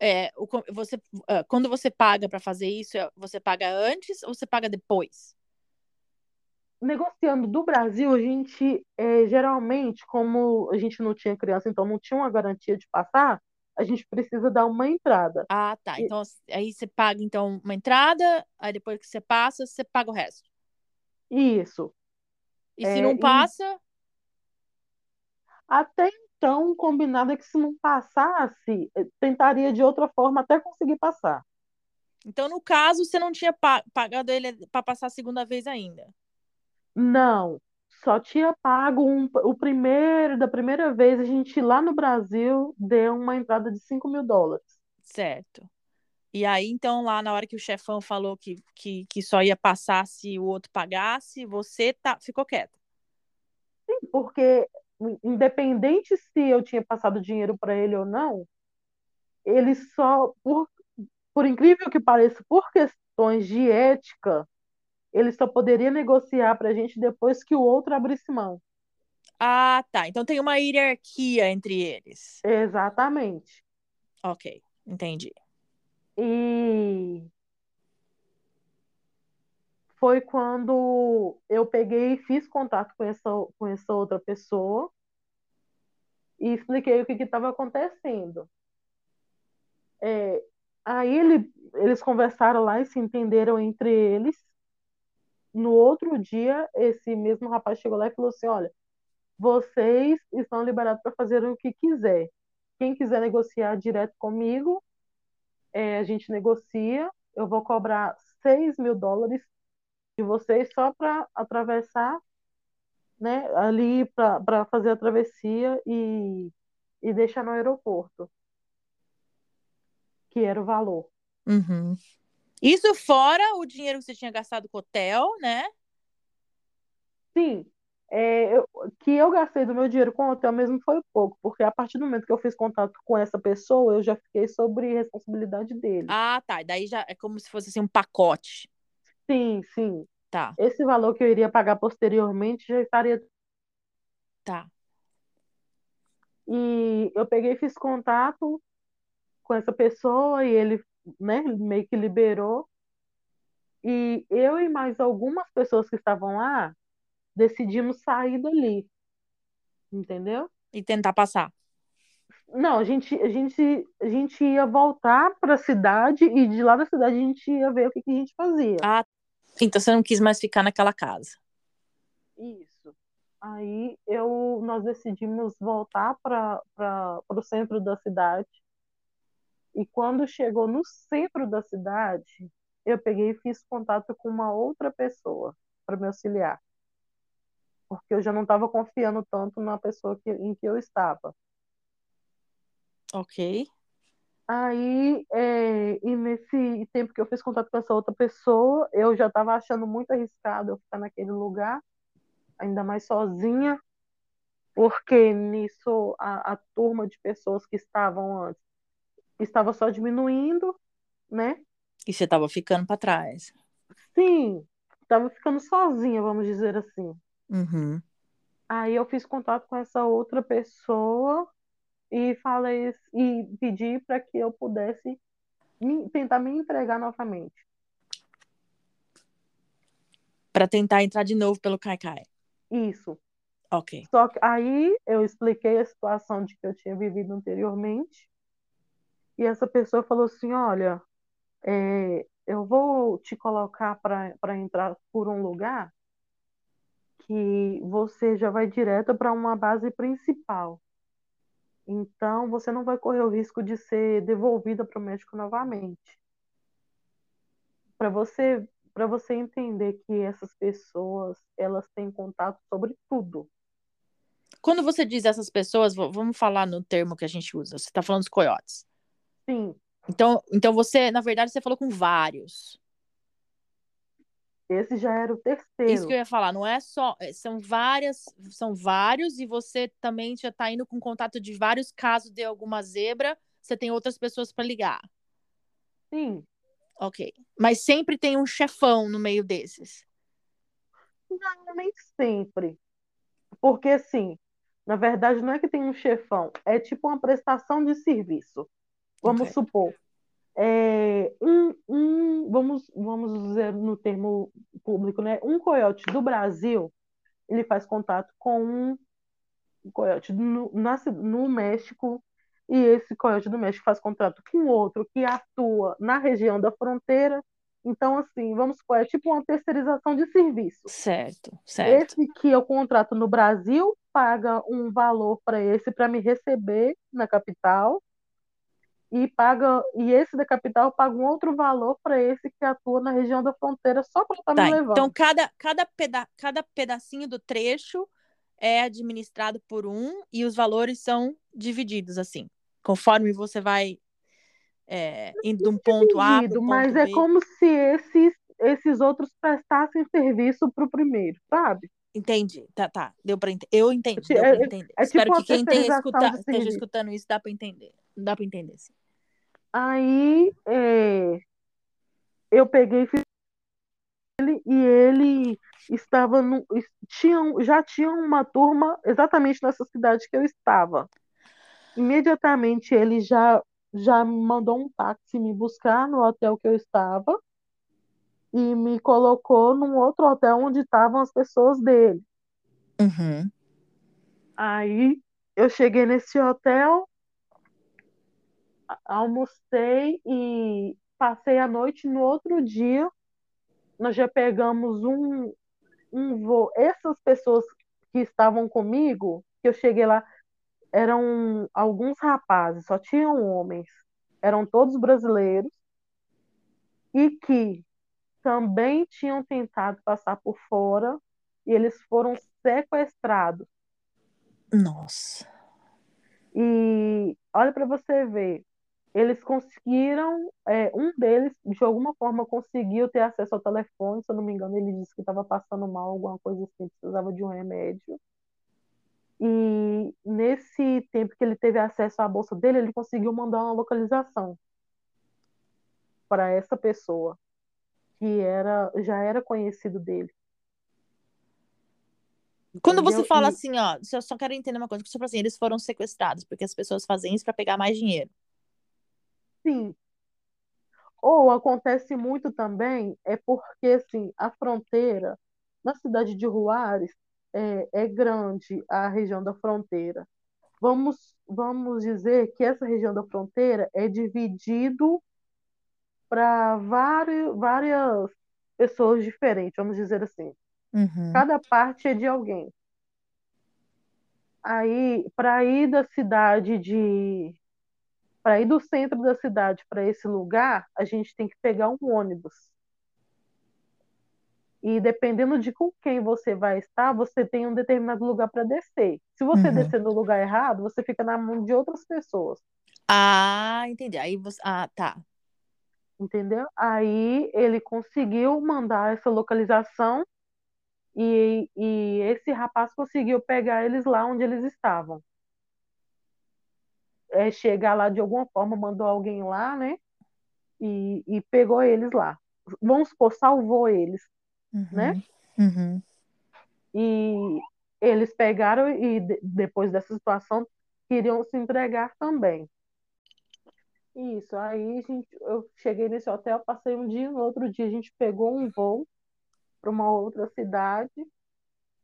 [SPEAKER 1] é, o, você, ah, quando você paga para fazer isso, é- você paga antes ou você paga depois?
[SPEAKER 2] Negociando do Brasil, a gente é, geralmente, como a gente não tinha criança, então não tinha uma garantia de passar, a gente precisa dar uma entrada.
[SPEAKER 1] Ah, tá.
[SPEAKER 2] E-
[SPEAKER 1] Então, aí você paga então uma entrada, aí depois que você passa, você paga o resto.
[SPEAKER 2] Isso.
[SPEAKER 1] E se
[SPEAKER 2] É,
[SPEAKER 1] não
[SPEAKER 2] e-
[SPEAKER 1] passa,
[SPEAKER 2] Até então, combinado é que se não passasse, eh, tentaria de outra forma até conseguir passar.
[SPEAKER 1] então no caso você não tinha pa- pagado ele para passar a segunda vez ainda.
[SPEAKER 2] Não, só tinha pago um- o primeiro, da primeira vez, a gente lá no Brasil deu uma entrada de 5 mil dólares.
[SPEAKER 1] Certo. E aí, então, lá na hora que o chefão falou que, que, que só ia passar se o outro pagasse, você tá, ficou quieta.
[SPEAKER 2] Porque, independente se eu tinha passado dinheiro para ele ou não, ele só, por, por incrível que pareça, por questões de ética, ele só poderia negociar para a gente depois que o outro abrisse mão.
[SPEAKER 1] Ah, tá. Então tem uma hierarquia entre eles.
[SPEAKER 2] Exatamente.
[SPEAKER 1] Ok, entendi.
[SPEAKER 2] E foi quando eu peguei e fiz contato com essa, com essa outra pessoa e expliquei o que estava acontecendo. É, aí ele, eles conversaram lá e se entenderam entre eles. No outro dia, esse mesmo rapaz chegou lá e falou assim: Olha, vocês estão liberados para fazer o que quiser. Quem quiser negociar direto comigo, é, a gente negocia. Eu vou cobrar 6 mil dólares de vocês só para atravessar, né, ali para fazer a travessia e, e deixar no aeroporto, que era o valor.
[SPEAKER 1] Uhum. Isso fora o dinheiro que você tinha gastado com o hotel, né?
[SPEAKER 2] Sim, é, eu- que eu gastei do meu dinheiro com o hotel mesmo foi pouco, porque a partir do momento que eu fiz contato com essa pessoa, eu já fiquei sobre responsabilidade dele.
[SPEAKER 1] Ah, tá. Daí já é como se fosse assim um pacote.
[SPEAKER 2] Sim, sim.
[SPEAKER 1] Tá,
[SPEAKER 2] Esse valor que eu iria pagar posteriormente já estaria.
[SPEAKER 1] tá.
[SPEAKER 2] E eu peguei e fiz contato com essa pessoa e ele, né, meio que liberou. E eu e mais algumas pessoas que estavam lá decidimos sair dali, entendeu?
[SPEAKER 1] E tentar passar.
[SPEAKER 2] Não, a gente, a gente, a gente ia voltar para a cidade e de lá da cidade a gente ia ver o que, que a gente fazia.
[SPEAKER 1] Ah, então você não quis mais ficar naquela casa.
[SPEAKER 2] Isso. Aí eu, nós decidimos voltar para o centro da cidade. E quando chegou no centro da cidade, eu peguei e fiz contato com uma outra pessoa para me auxiliar. Porque eu já não estava confiando tanto na pessoa que, em que eu estava.
[SPEAKER 1] Ok.
[SPEAKER 2] Aí, é, e nesse tempo que eu fiz contato com essa outra pessoa, eu já estava achando muito arriscado eu ficar naquele lugar, ainda mais sozinha, porque nisso a, a turma de pessoas que estavam antes estava só diminuindo, né?
[SPEAKER 1] E você tava ficando para trás.
[SPEAKER 2] Sim, estava ficando sozinha, vamos dizer assim.
[SPEAKER 1] Uhum.
[SPEAKER 2] Aí eu fiz contato com essa outra pessoa e falei e pedi para que eu pudesse me- tentar me entregar novamente.
[SPEAKER 1] Para tentar entrar de novo pelo Caicai.
[SPEAKER 2] Isso.
[SPEAKER 1] Ok.
[SPEAKER 2] Só que aí eu expliquei a situação de que eu tinha vivido anteriormente. E essa pessoa falou assim: Olha, é, eu vou te colocar para entrar por um lugar que você já vai direto para uma base principal. Então você não vai correr o risco de ser devolvida para o México novamente. Para você, para você entender que essas pessoas elas têm contato sobre tudo.
[SPEAKER 1] Quando você diz essas pessoas, vamos falar no termo que a gente usa. Você tá falando dos coiotes.
[SPEAKER 2] Sim,
[SPEAKER 1] Então, então você, na verdade, você falou com vários.
[SPEAKER 2] Esse já era o terceiro.
[SPEAKER 1] Isso que eu ia falar, não é só, é, são várias, são vários e você também já está indo com contato de vários casos de alguma zebra, você tem outras pessoas para ligar.
[SPEAKER 2] Sim.
[SPEAKER 1] Ok. Mas sempre tem um chefão no meio desses.
[SPEAKER 2] Não, nem sempre. Porque, assim, na verdade, não é que tem um chefão, é tipo uma prestação de serviço. Vamos
[SPEAKER 1] Ok.
[SPEAKER 2] supor, é, um, um, vamos, vamos dizer no termo público, né? Um coiote do Brasil, ele faz contato com um coiote no, na no México, e esse coiote do México faz contato com outro que atua na região da fronteira. Então, assim, vamos supor, é tipo uma terceirização de serviço.
[SPEAKER 1] Certo, certo.
[SPEAKER 2] Esse que eu contrato no Brasil paga um valor para esse para me receber na capital e paga e esse da capital paga um outro valor para esse que atua na região da fronteira só para estar
[SPEAKER 1] Tá,
[SPEAKER 2] me levando.
[SPEAKER 1] então cada, cada, peda cada pedacinho do trecho é administrado por um e os valores são divididos assim, conforme você vai é, indo de um ponto A para o
[SPEAKER 2] mas é
[SPEAKER 1] B.
[SPEAKER 2] como se esses esses outros prestassem serviço para o primeiro, sabe?
[SPEAKER 1] Entendi, tá, tá, deu para entender. Eu entendi,
[SPEAKER 2] É-
[SPEAKER 1] deu
[SPEAKER 2] é-
[SPEAKER 1] entender.
[SPEAKER 2] é
[SPEAKER 1] Espero
[SPEAKER 2] tipo
[SPEAKER 1] que quem esteja escutando isso dá para entender. Dá para entender, sim.
[SPEAKER 2] Aí é, eu peguei e fiz ele e ele estava no, tinha, já tinha uma turma exatamente nessa cidade que eu estava. Imediatamente ele já já me mandou um táxi me buscar no hotel que eu estava e me colocou num outro hotel onde estavam as pessoas dele.
[SPEAKER 1] Uhum.
[SPEAKER 2] Aí eu cheguei nesse hotel, almocei e passei a noite. No outro dia, nós já pegamos um, um voo. Essas pessoas que estavam comigo, que eu cheguei lá, eram alguns rapazes, só tinham homens. Eram todos brasileiros e que também tinham tentado passar por fora e eles foram sequestrados.
[SPEAKER 1] Nossa.
[SPEAKER 2] E olha para você ver, eles conseguiram, é, um deles, de alguma forma, conseguiu ter acesso ao telefone, se eu não me engano, ele disse que estava passando mal, alguma coisa assim, precisava de um remédio. E nesse tempo que ele teve acesso à bolsa dele, ele conseguiu mandar uma localização para essa pessoa, que era, já era conhecido dele.
[SPEAKER 1] Quando você fala
[SPEAKER 2] E-
[SPEAKER 1] assim, ó, eu só quero entender uma coisa, que você fala assim, eles foram sequestrados, porque as pessoas fazem isso para pegar mais dinheiro.
[SPEAKER 2] Sim. Ou acontece muito também, é porque assim, a fronteira na cidade de Juárez é, é grande, a região da fronteira. Vamos, vamos dizer que essa região da fronteira é dividido para várias, várias pessoas diferentes, vamos dizer assim.
[SPEAKER 1] Uhum.
[SPEAKER 2] Cada parte é de alguém. Aí, para ir da cidade de. Para ir do centro da cidade para esse lugar, a gente tem que pegar um ônibus. E dependendo de com quem você vai estar, você tem um determinado lugar para descer. Se você
[SPEAKER 1] Uhum.
[SPEAKER 2] descer no lugar errado, você fica na mão de outras pessoas,
[SPEAKER 1] Ah, entendi. Aí você. Ah, tá.
[SPEAKER 2] entendeu? Aí ele conseguiu mandar essa localização e, e esse rapaz conseguiu pegar eles lá onde eles estavam. É, chegar lá de alguma forma, mandou alguém lá, né? E, e pegou eles lá. Vamos supor, salvou eles,
[SPEAKER 1] Uhum.
[SPEAKER 2] né?
[SPEAKER 1] Uhum.
[SPEAKER 2] E eles pegaram e de- depois dessa situação queriam se entregar também. Isso, aí gente, eu cheguei nesse hotel, passei um dia, no outro dia a gente pegou um voo para uma outra cidade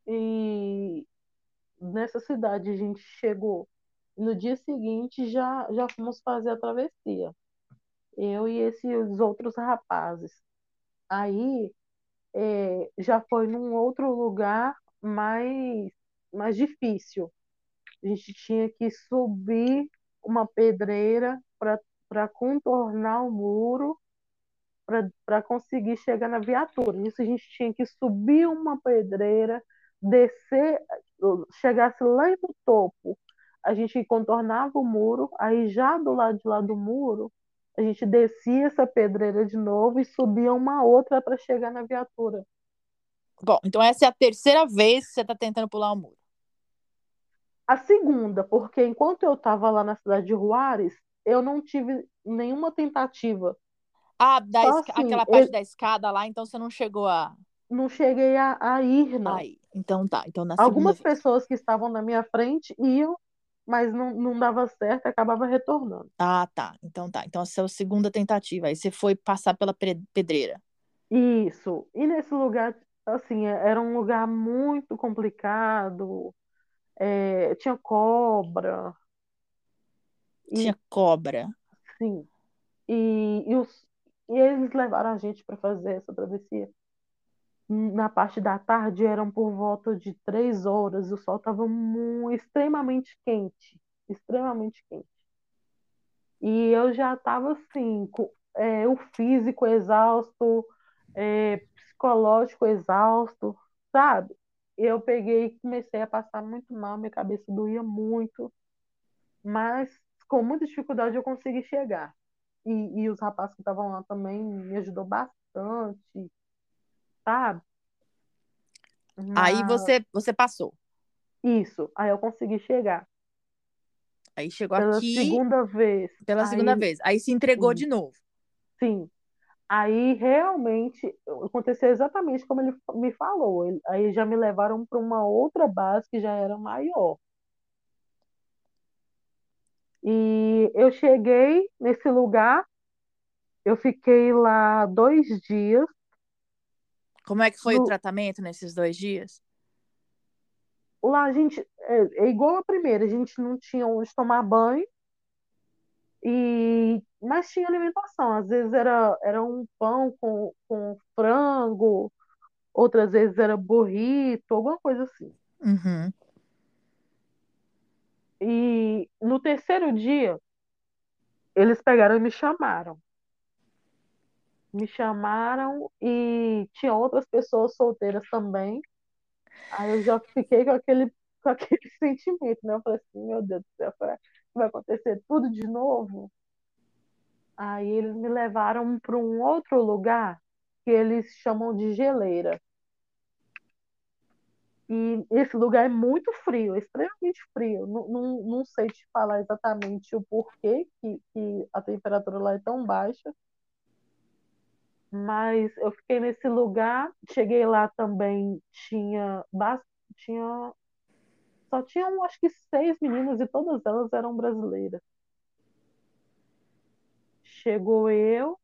[SPEAKER 2] e nessa cidade a gente chegou. No dia seguinte já, já fomos fazer a travessia. Eu e esses outros rapazes. Aí é, já foi num outro lugar mais, mais difícil. A gente tinha que subir uma pedreira para contornar o muro para conseguir chegar na viatura. Isso a gente tinha que subir uma pedreira, descer, chegasse lá no topo, a gente contornava o muro, aí já do lado de lá do muro, a gente descia essa pedreira de novo e subia uma outra para chegar na viatura.
[SPEAKER 1] Bom, então essa é a terceira vez que você está tentando pular o muro.
[SPEAKER 2] A segunda, porque enquanto eu estava lá na cidade de Juárez, eu não tive nenhuma tentativa.
[SPEAKER 1] Ah, da
[SPEAKER 2] assim,
[SPEAKER 1] aquela parte
[SPEAKER 2] ele-
[SPEAKER 1] da escada lá, então você não chegou a.
[SPEAKER 2] Não cheguei a, a ir, não.
[SPEAKER 1] Aí, então tá. Então na
[SPEAKER 2] Algumas
[SPEAKER 1] vez.
[SPEAKER 2] pessoas que estavam na minha frente iam, mas não, não dava certo e acabava retornando.
[SPEAKER 1] Ah, tá. Então tá. Então essa é a segunda tentativa. Aí você foi passar pela pedreira.
[SPEAKER 2] Isso. E nesse lugar, assim, é- era um lugar muito complicado. é, tinha cobra. E,
[SPEAKER 1] Tinha cobra.
[SPEAKER 2] sim. E, e, os, e eles levaram a gente para fazer essa travessia. Na parte da tarde eram por volta de três horas. O sol estava extremamente quente. Extremamente quente. E eu já estava assim, com, é, o físico exausto, é, psicológico exausto, sabe? Eu peguei e comecei a passar muito mal, minha cabeça doía muito, mas com muita dificuldade eu consegui chegar. E, e os rapazes que estavam lá também me ajudou bastante, sabe?
[SPEAKER 1] Aí você, você passou.
[SPEAKER 2] isso, aí eu consegui chegar.
[SPEAKER 1] Aí chegou
[SPEAKER 2] Pela
[SPEAKER 1] aqui
[SPEAKER 2] segunda vez.
[SPEAKER 1] pela segunda
[SPEAKER 2] Aí,
[SPEAKER 1] vez. Aí se entregou
[SPEAKER 2] sim.
[SPEAKER 1] de novo.
[SPEAKER 2] Sim. Aí realmente aconteceu exatamente como ele me falou. Aí já me levaram para uma outra base que já era maior. E eu cheguei nesse lugar, eu fiquei lá dois dias.
[SPEAKER 1] Como é que foi o
[SPEAKER 2] No-
[SPEAKER 1] tratamento nesses dois dias?
[SPEAKER 2] Lá a gente é, é igual a primeira, a gente não tinha onde tomar banho, e mas tinha alimentação. Às vezes era, era um pão com, com frango, outras vezes era burrito, alguma coisa assim.
[SPEAKER 1] Uhum.
[SPEAKER 2] E no terceiro dia, eles pegaram e me chamaram. Me chamaram e tinha outras pessoas solteiras também. Aí eu já fiquei com aquele, com aquele sentimento, né? Eu falei assim, meu Deus do céu, vai acontecer tudo de novo? Aí eles me levaram para um outro lugar que eles chamam de geleira. E esse lugar é muito frio, extremamente frio. Não, não, não sei te falar exatamente o porquê que, que a temperatura lá é tão baixa, mas eu fiquei nesse lugar. Cheguei lá também, tinha, tinha só tinham acho que seis meninas e todas elas eram brasileiras. Chegou eu,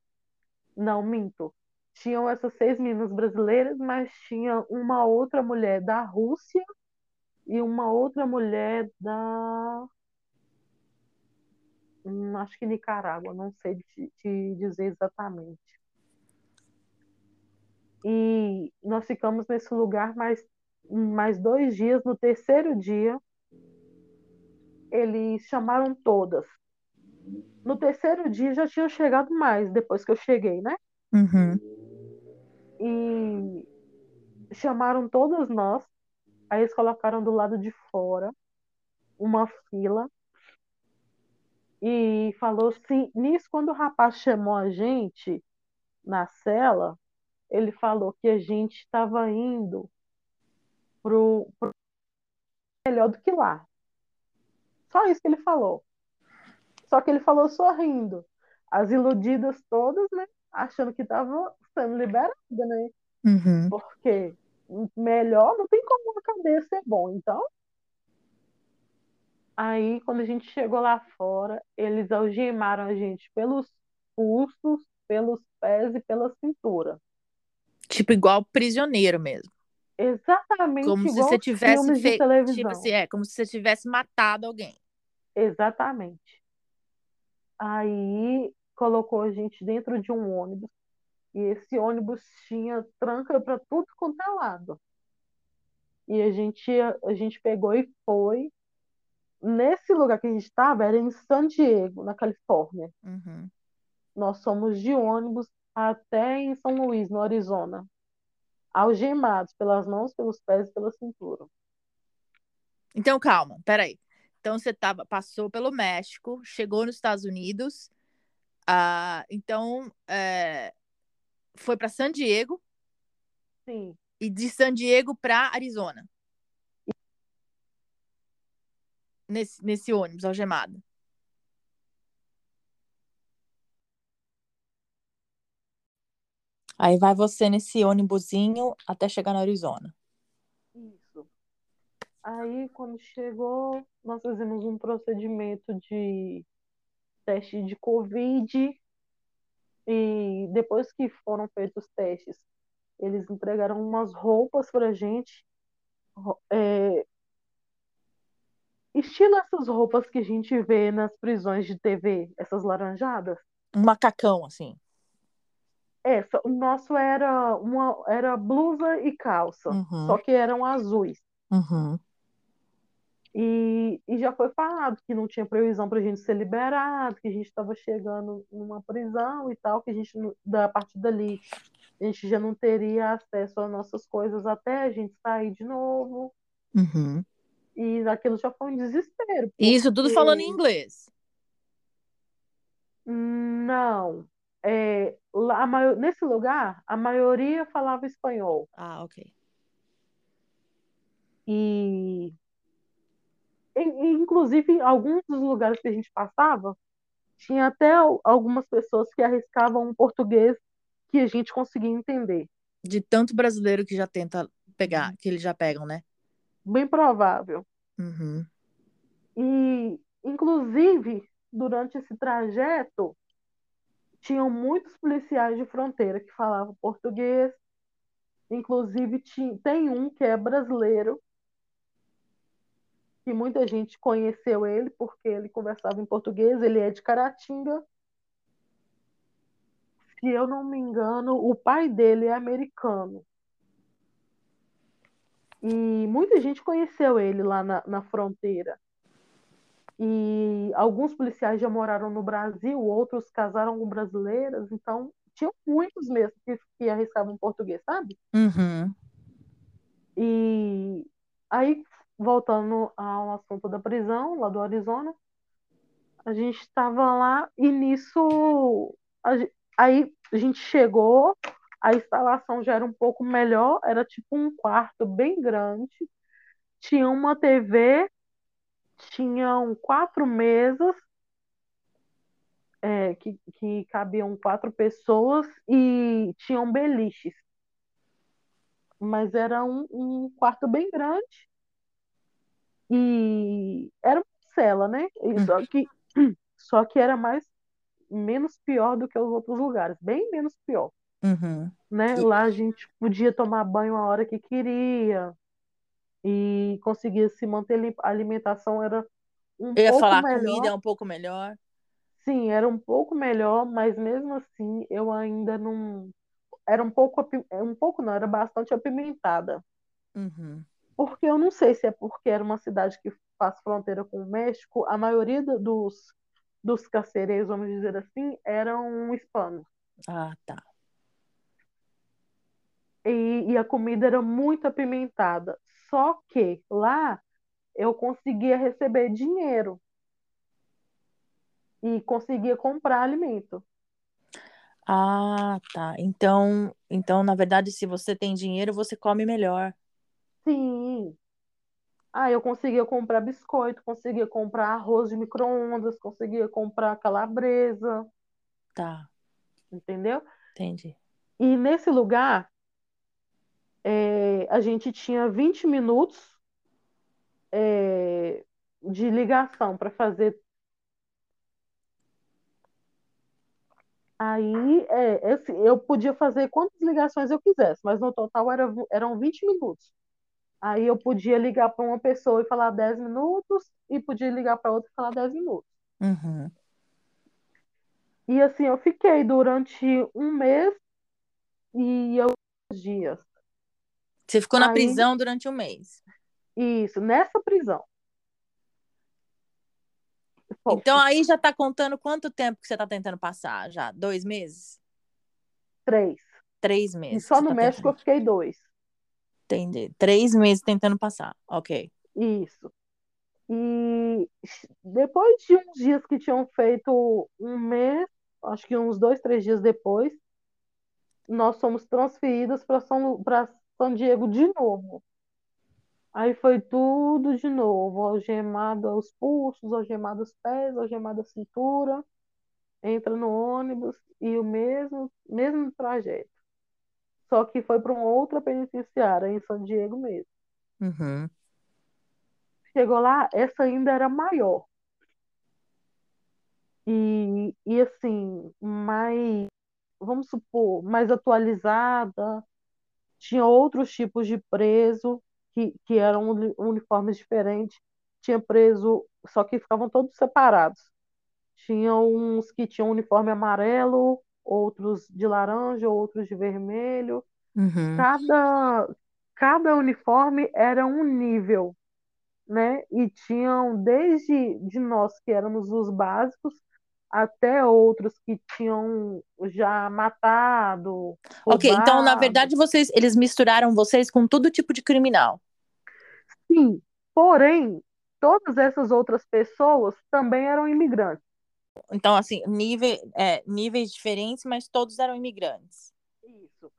[SPEAKER 2] não, minto. Tinham essas seis meninas brasileiras, mas tinha uma outra mulher da Rússia e uma outra mulher da, hum, acho que Nicarágua, não sei te, te dizer exatamente. E nós ficamos nesse lugar mais, mais dois dias. No terceiro dia, eles chamaram todas. No terceiro dia já tinham chegado mais, depois que eu cheguei, né?
[SPEAKER 1] Uhum.
[SPEAKER 2] E chamaram todas nós. Aí eles colocaram do lado de fora uma fila e falou assim, nisso quando o rapaz chamou a gente na cela, ele falou que a gente estava indo pro, pro melhor do que lá. Só isso que ele falou. Só que ele falou sorrindo. As iludidas todas, né? Achando que estavam sendo liberadas, né?
[SPEAKER 1] Uhum.
[SPEAKER 2] Porque melhor não tem como uma cadeia ser bom. Então, aí quando a gente chegou lá fora, eles algemaram a gente pelos pulsos, pelos pés e pela cintura.
[SPEAKER 1] Tipo, igual prisioneiro mesmo.
[SPEAKER 2] Exatamente
[SPEAKER 1] Como se você tivesse feito. Tipo assim, é, como se você tivesse matado alguém.
[SPEAKER 2] Exatamente. Aí colocou a gente dentro de um ônibus e esse ônibus tinha tranca para tudo quanto é lado. E a gente, a gente pegou e foi. Nesse lugar que a gente estava era em San Diego, na Califórnia.
[SPEAKER 1] Uhum.
[SPEAKER 2] Nós fomos de ônibus até em São Luís, no Arizona, algemados pelas mãos, pelos pés e pela cintura.
[SPEAKER 1] Então, calma, peraí. Então você tava, passou pelo México, chegou nos Estados Unidos, ah, então é, foi para San Diego,
[SPEAKER 2] Sim,
[SPEAKER 1] E de San Diego para Arizona. Nesse, nesse ônibus algemado. Aí vai você nesse ônibusinho até chegar na Arizona.
[SPEAKER 2] Isso. Aí, quando chegou, nós fizemos um procedimento de teste de Covid. E depois que foram feitos os testes, eles entregaram umas roupas pra gente. É, estilo essas roupas que a gente vê nas prisões de TV, essas laranjadas.
[SPEAKER 1] Um macacão, assim.
[SPEAKER 2] É, só- o nosso era uma era blusa e calça,
[SPEAKER 1] Uhum.
[SPEAKER 2] só que eram azuis.
[SPEAKER 1] Uhum.
[SPEAKER 2] E, e já foi falado que não tinha previsão para a gente ser liberado, que a gente estava chegando numa prisão e tal, que a gente, da partir dali, a gente já não teria acesso às nossas coisas até a gente sair de novo.
[SPEAKER 1] Uhum.
[SPEAKER 2] E aquilo já foi um desespero,
[SPEAKER 1] E isso tudo
[SPEAKER 2] porque-
[SPEAKER 1] falando em inglês.
[SPEAKER 2] Não. É, lá, maior- nesse lugar, a maioria falava espanhol.
[SPEAKER 1] Ah, ok.
[SPEAKER 2] E, e- inclusive, alguns dos lugares que a gente passava, tinha até al- algumas pessoas que arriscavam um português que a gente conseguia entender.
[SPEAKER 1] De tanto brasileiro que já tenta pegar, que eles já pegam, né?
[SPEAKER 2] Bem provável.
[SPEAKER 1] Uhum.
[SPEAKER 2] E, inclusive, durante esse trajeto, tinham muitos policiais de fronteira que falavam português. Inclusive, ti- tem um que é brasileiro, que muita gente conheceu ele porque ele conversava em português. Ele é de Caratinga. Se eu não me engano, o pai dele é americano. E muita gente conheceu ele lá na, na fronteira. E alguns policiais já moraram no Brasil, outros casaram com brasileiras, então tinham muitos mesmo que, que arriscavam português, sabe?
[SPEAKER 1] Uhum.
[SPEAKER 2] E aí, voltando ao assunto da prisão, lá do Arizona, a gente estava lá e nisso, a aí a gente chegou, a instalação já era um pouco melhor, era tipo um quarto bem grande, tinha uma TV, tinham quatro mesas, é, que, que cabiam quatro pessoas e tinham beliches. Mas era um, um quarto bem grande e era uma cela, né? E Só que, só que era mais menos pior do que os outros lugares, bem menos pior,
[SPEAKER 1] Uhum.
[SPEAKER 2] né?
[SPEAKER 1] E-
[SPEAKER 2] Lá a gente podia tomar banho a hora que queria e conseguia se manter limpo. A alimentação era um
[SPEAKER 1] Eu ia
[SPEAKER 2] pouco
[SPEAKER 1] falar, a
[SPEAKER 2] melhor.
[SPEAKER 1] comida é um pouco melhor.
[SPEAKER 2] Sim, era um pouco melhor, mas mesmo assim eu ainda não. Era um pouco, é, um pouco não, era bastante apimentada.
[SPEAKER 1] Uhum.
[SPEAKER 2] Porque eu não sei se é porque era uma cidade que faz fronteira com o México, a maioria do- dos, dos carcereiros, vamos dizer assim, eram hispanos.
[SPEAKER 1] Ah, tá.
[SPEAKER 2] E, e a comida era muito apimentada. Só que lá eu conseguia receber dinheiro e conseguia comprar alimento.
[SPEAKER 1] Ah, tá. Então, então, na verdade, se você tem dinheiro, você come melhor.
[SPEAKER 2] Sim. Ah, eu conseguia comprar biscoito, conseguia comprar arroz de micro-ondas, conseguia comprar calabresa,
[SPEAKER 1] Tá,
[SPEAKER 2] entendeu?
[SPEAKER 1] entendi.
[SPEAKER 2] E nesse lugar, é, a gente tinha 20 minutos é, de ligação para fazer. Aí, é, eu podia fazer quantas ligações eu quisesse, mas no total era, eram 20 minutos. Aí eu podia ligar para uma pessoa e falar 10 minutos, e podia ligar para outra e falar 10 minutos.
[SPEAKER 1] Uhum.
[SPEAKER 2] E assim, eu fiquei durante um mês e alguns dias.
[SPEAKER 1] Você ficou na
[SPEAKER 2] Aí-
[SPEAKER 1] prisão durante um mês.
[SPEAKER 2] Isso, nessa prisão. Pô,
[SPEAKER 1] Então aí já tá contando quanto tempo que você tá tentando passar já? Dois meses?
[SPEAKER 2] três.
[SPEAKER 1] Três
[SPEAKER 2] E
[SPEAKER 1] meses.
[SPEAKER 2] só
[SPEAKER 1] que você
[SPEAKER 2] no
[SPEAKER 1] tá
[SPEAKER 2] México eu
[SPEAKER 1] tentando.
[SPEAKER 2] fiquei dois.
[SPEAKER 1] Entendi. Três meses tentando passar. Ok.
[SPEAKER 2] Isso. E depois de uns dias que tinham feito um mês, acho que uns dois, três dias depois, nós fomos transferidos para São, San Diego de novo. Aí foi tudo de novo, algemado aos pulsos, algemado aos pés, algemado à cintura, entra no ônibus e o mesmo, mesmo trajeto. Só que foi para uma outra penitenciária, em San Diego mesmo.
[SPEAKER 1] Uhum.
[SPEAKER 2] Chegou lá, essa ainda era maior. E, e assim, mais, vamos supor, mais atualizada, tinha outros tipos de preso que, que eram uniformes diferentes. Tinha preso, só que ficavam todos separados. Tinha uns que tinham uniforme amarelo, outros de laranja, outros de vermelho.
[SPEAKER 1] Uhum.
[SPEAKER 2] Cada, cada uniforme era um nível, né? E tinham desde de nós que éramos os básicos até outros que tinham já matado.
[SPEAKER 1] Ok, então na
[SPEAKER 2] roubado.
[SPEAKER 1] verdade vocês eles misturaram vocês com todo tipo de criminal.
[SPEAKER 2] Sim, porém, todas essas outras pessoas também eram imigrantes.
[SPEAKER 1] Então, assim, nível, é, níveis diferentes, mas todos eram imigrantes.
[SPEAKER 2] Isso.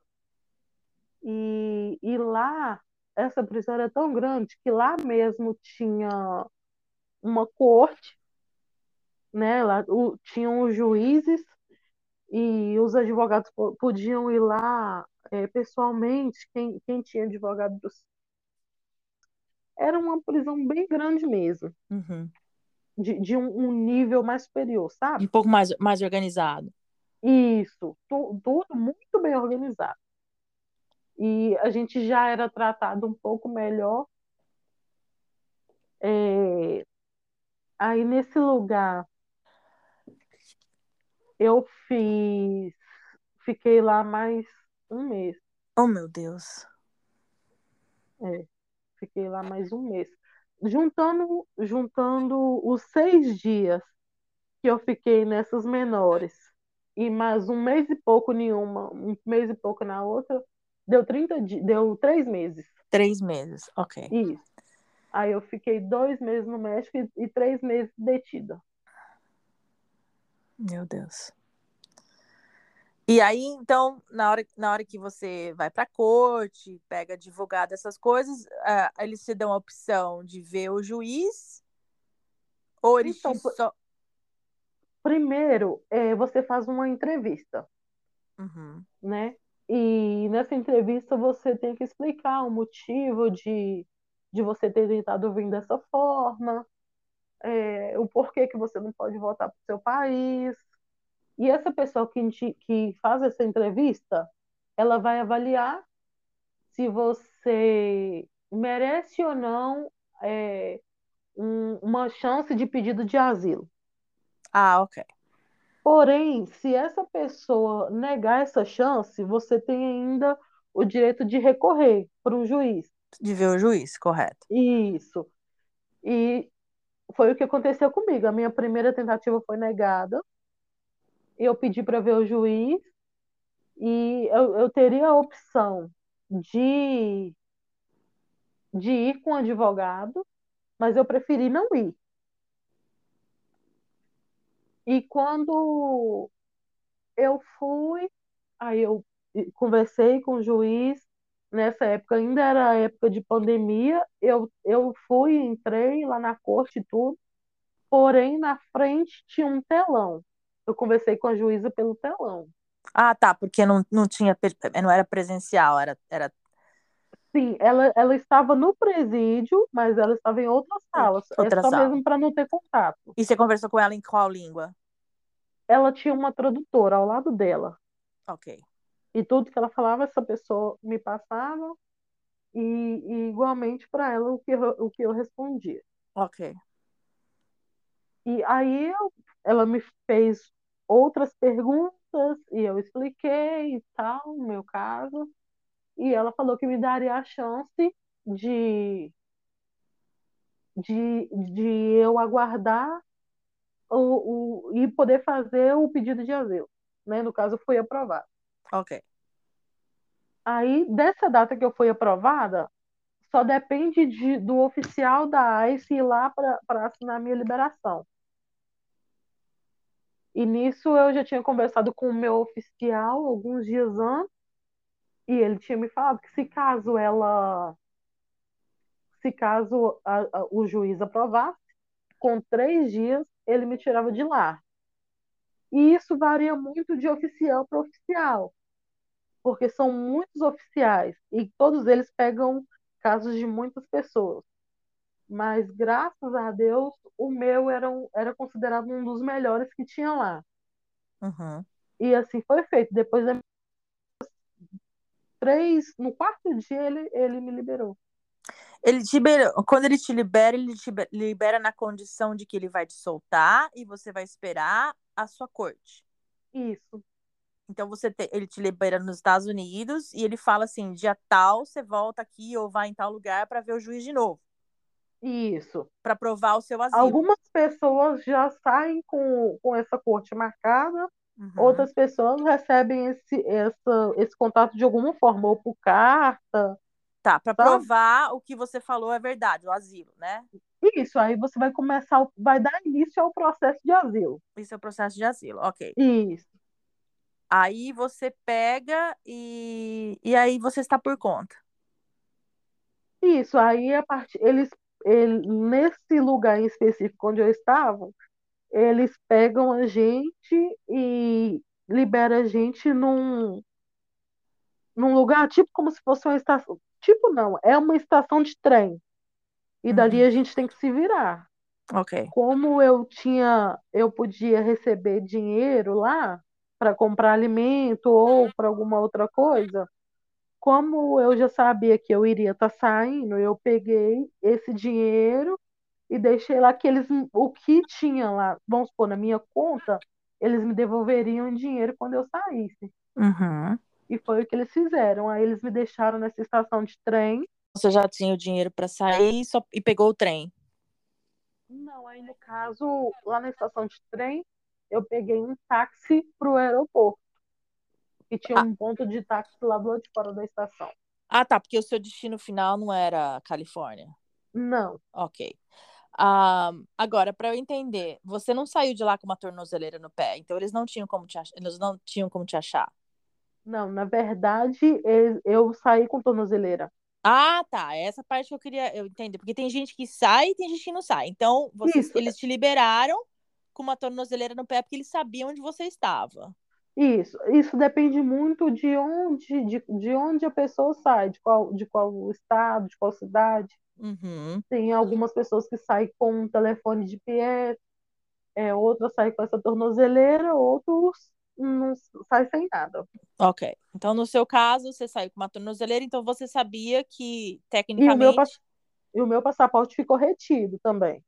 [SPEAKER 2] E, e lá, essa prisão era tão grande que lá mesmo tinha uma corte, né? Lá o, tinham os juízes e os advogados po- podiam ir lá é, pessoalmente, quem, quem tinha advogado do... Era uma prisão bem grande mesmo,
[SPEAKER 1] Uhum.
[SPEAKER 2] de, de um, um nível mais superior, sabe?
[SPEAKER 1] Um pouco mais, mais organizado.
[SPEAKER 2] Isso, tu- tudo muito bem organizado. E a gente já era tratado um pouco melhor. É, Aí nesse lugar eu fiz, fiquei lá mais um mês.
[SPEAKER 1] Oh, meu Deus.
[SPEAKER 2] É, fiquei lá mais um mês. Juntando, juntando os seis dias que eu fiquei nessas menores e mais um mês e pouco nenhuma, um mês e pouco na outra, deu 30 dias, deu três meses.
[SPEAKER 1] Três meses, ok.
[SPEAKER 2] Isso. Aí eu fiquei dois meses no México e, e três meses detida.
[SPEAKER 1] Meu Deus. E aí, então, na hora, na hora que você vai pra corte, pega advogado, essas coisas, ah, eles te dão a opção de ver o juiz? Ou eles
[SPEAKER 2] Então,
[SPEAKER 1] só.
[SPEAKER 2] Primeiro, é, você faz uma entrevista,
[SPEAKER 1] Uhum.
[SPEAKER 2] né? E nessa entrevista você tem que explicar o motivo de, de você ter tentado vir dessa forma, é, o porquê que você não pode voltar para o seu país. E essa pessoa que, te- que faz essa entrevista, ela vai avaliar se você merece ou não é, um- uma chance de pedido de asilo.
[SPEAKER 1] Ah, ok.
[SPEAKER 2] Porém, se essa pessoa negar essa chance, você tem ainda o direito de recorrer para um juiz.
[SPEAKER 1] De ver o juiz, correto.
[SPEAKER 2] Isso. E foi o que aconteceu comigo. A minha primeira tentativa foi negada. Eu pedi para ver o juiz e eu, eu teria a opção de, de ir com o advogado, mas eu preferi não ir. E quando eu fui, aí eu conversei com o juiz. Nessa época ainda era época de pandemia. Eu, eu fui, entrei lá na corte e tudo. Porém, na frente tinha um telão. Eu conversei com a juíza pelo telão.
[SPEAKER 1] Ah, tá, porque não, não tinha, não era presencial, era, era
[SPEAKER 2] Sim, ela, ela estava no presídio, mas ela estava em outra sala.
[SPEAKER 1] Outra
[SPEAKER 2] é só
[SPEAKER 1] sala.
[SPEAKER 2] mesmo para não ter contato.
[SPEAKER 1] E você conversou com ela em qual língua?
[SPEAKER 2] Ela tinha uma tradutora ao lado dela.
[SPEAKER 1] Ok.
[SPEAKER 2] E tudo que ela falava, essa pessoa me passava, e, e igualmente para ela o que, eu, o que eu respondia.
[SPEAKER 1] Ok.
[SPEAKER 2] E aí eu- ela me fez outras perguntas, e eu expliquei e tal, o meu caso, e ela falou que me daria a chance de, de, de eu aguardar o, o, e poder fazer o pedido de asilo. Né? No caso, fui aprovada.
[SPEAKER 1] Ok.
[SPEAKER 2] Aí, dessa data que eu fui aprovada, só depende de, do oficial da ICE ir lá para assinar minha liberação. E nisso eu já tinha conversado com o meu oficial alguns dias antes, E ele tinha me falado que se caso ela. Se caso a, a, o juiz aprovasse, com três dias ele me tirava de lá. E isso varia muito de oficial para oficial, porque são muitos oficiais e todos eles pegam casos de muitas pessoas. Mas graças a Deus, o meu era, um, era considerado um dos melhores que tinha lá.
[SPEAKER 1] Uhum.
[SPEAKER 2] E assim foi feito. Depois da três, no quarto dia ele, ele me liberou.
[SPEAKER 1] Ele te libera, quando ele te libera, ele te libera na condição de que ele vai te soltar e você vai esperar a sua corte.
[SPEAKER 2] Isso.
[SPEAKER 1] Então você te, ele te libera nos Estados Unidos e ele fala assim, dia tal você volta aqui ou vai em tal lugar para ver o juiz de novo.
[SPEAKER 2] Isso.
[SPEAKER 1] Para provar o seu asilo.
[SPEAKER 2] Algumas pessoas já saem com, com essa corte marcada, uhum. outras pessoas recebem esse, essa, esse contato de alguma forma, ou por carta,
[SPEAKER 1] Tá, para provar o que você falou é verdade, o asilo, né?
[SPEAKER 2] Isso, aí você vai começar, vai dar início ao processo de asilo.
[SPEAKER 1] Isso é o processo de asilo, ok.
[SPEAKER 2] Isso.
[SPEAKER 1] Aí você pega e, e aí você está por conta.
[SPEAKER 2] Isso, aí a part... eles, ele, nesse lugar em específico onde eu estava, eles pegam a gente e liberam a gente num, num lugar tipo como se fosse uma estação, Tipo, não, é uma estação de trem. E dali
[SPEAKER 1] Uhum.
[SPEAKER 2] a gente tem que se virar.
[SPEAKER 1] Ok.
[SPEAKER 2] Como eu tinha, eu podia receber dinheiro lá para comprar alimento ou para alguma outra coisa, como eu já sabia que eu iria estar tá saindo, eu peguei esse dinheiro e deixei lá que eles, o que tinha lá, vamos supor, na minha conta, eles me devolveriam dinheiro quando eu saísse.
[SPEAKER 1] Uhum.
[SPEAKER 2] E foi o que eles fizeram. Aí eles me deixaram nessa estação de trem.
[SPEAKER 1] Você já tinha o dinheiro para sair só... e pegou o trem?
[SPEAKER 2] Não, aí no caso, lá na estação de trem, eu peguei um táxi para o aeroporto. E tinha ah. um ponto de táxi lá do lado de fora da estação.
[SPEAKER 1] Ah, tá, porque o seu destino final não era Califórnia.
[SPEAKER 2] Não.
[SPEAKER 1] Ok. Um, agora, para eu entender, você não saiu de lá com uma tornozeleira no pé, então eles não tinham como te, ach... eles não tinham como te achar.
[SPEAKER 2] Não, na verdade, eu saí com tornozeleira.
[SPEAKER 1] Ah, tá. É essa parte que eu queria eu entender. Porque tem gente que sai e tem gente que não sai. Então, vocês, eles te liberaram com uma tornozeleira no pé porque eles sabiam onde você estava.
[SPEAKER 2] Isso, isso depende muito de onde, de, de onde a pessoa sai, de qual, de qual estado, de qual cidade.
[SPEAKER 1] Uhum.
[SPEAKER 2] Tem algumas pessoas que saem com um telefone de pé, é, outras saem com essa tornozeleira, outros não sai sem nada.
[SPEAKER 1] Ok. Então, no seu caso, você saiu com uma tornozeleira, então você sabia que, tecnicamente.
[SPEAKER 2] E o meu, e o meu passaporte ficou retido também.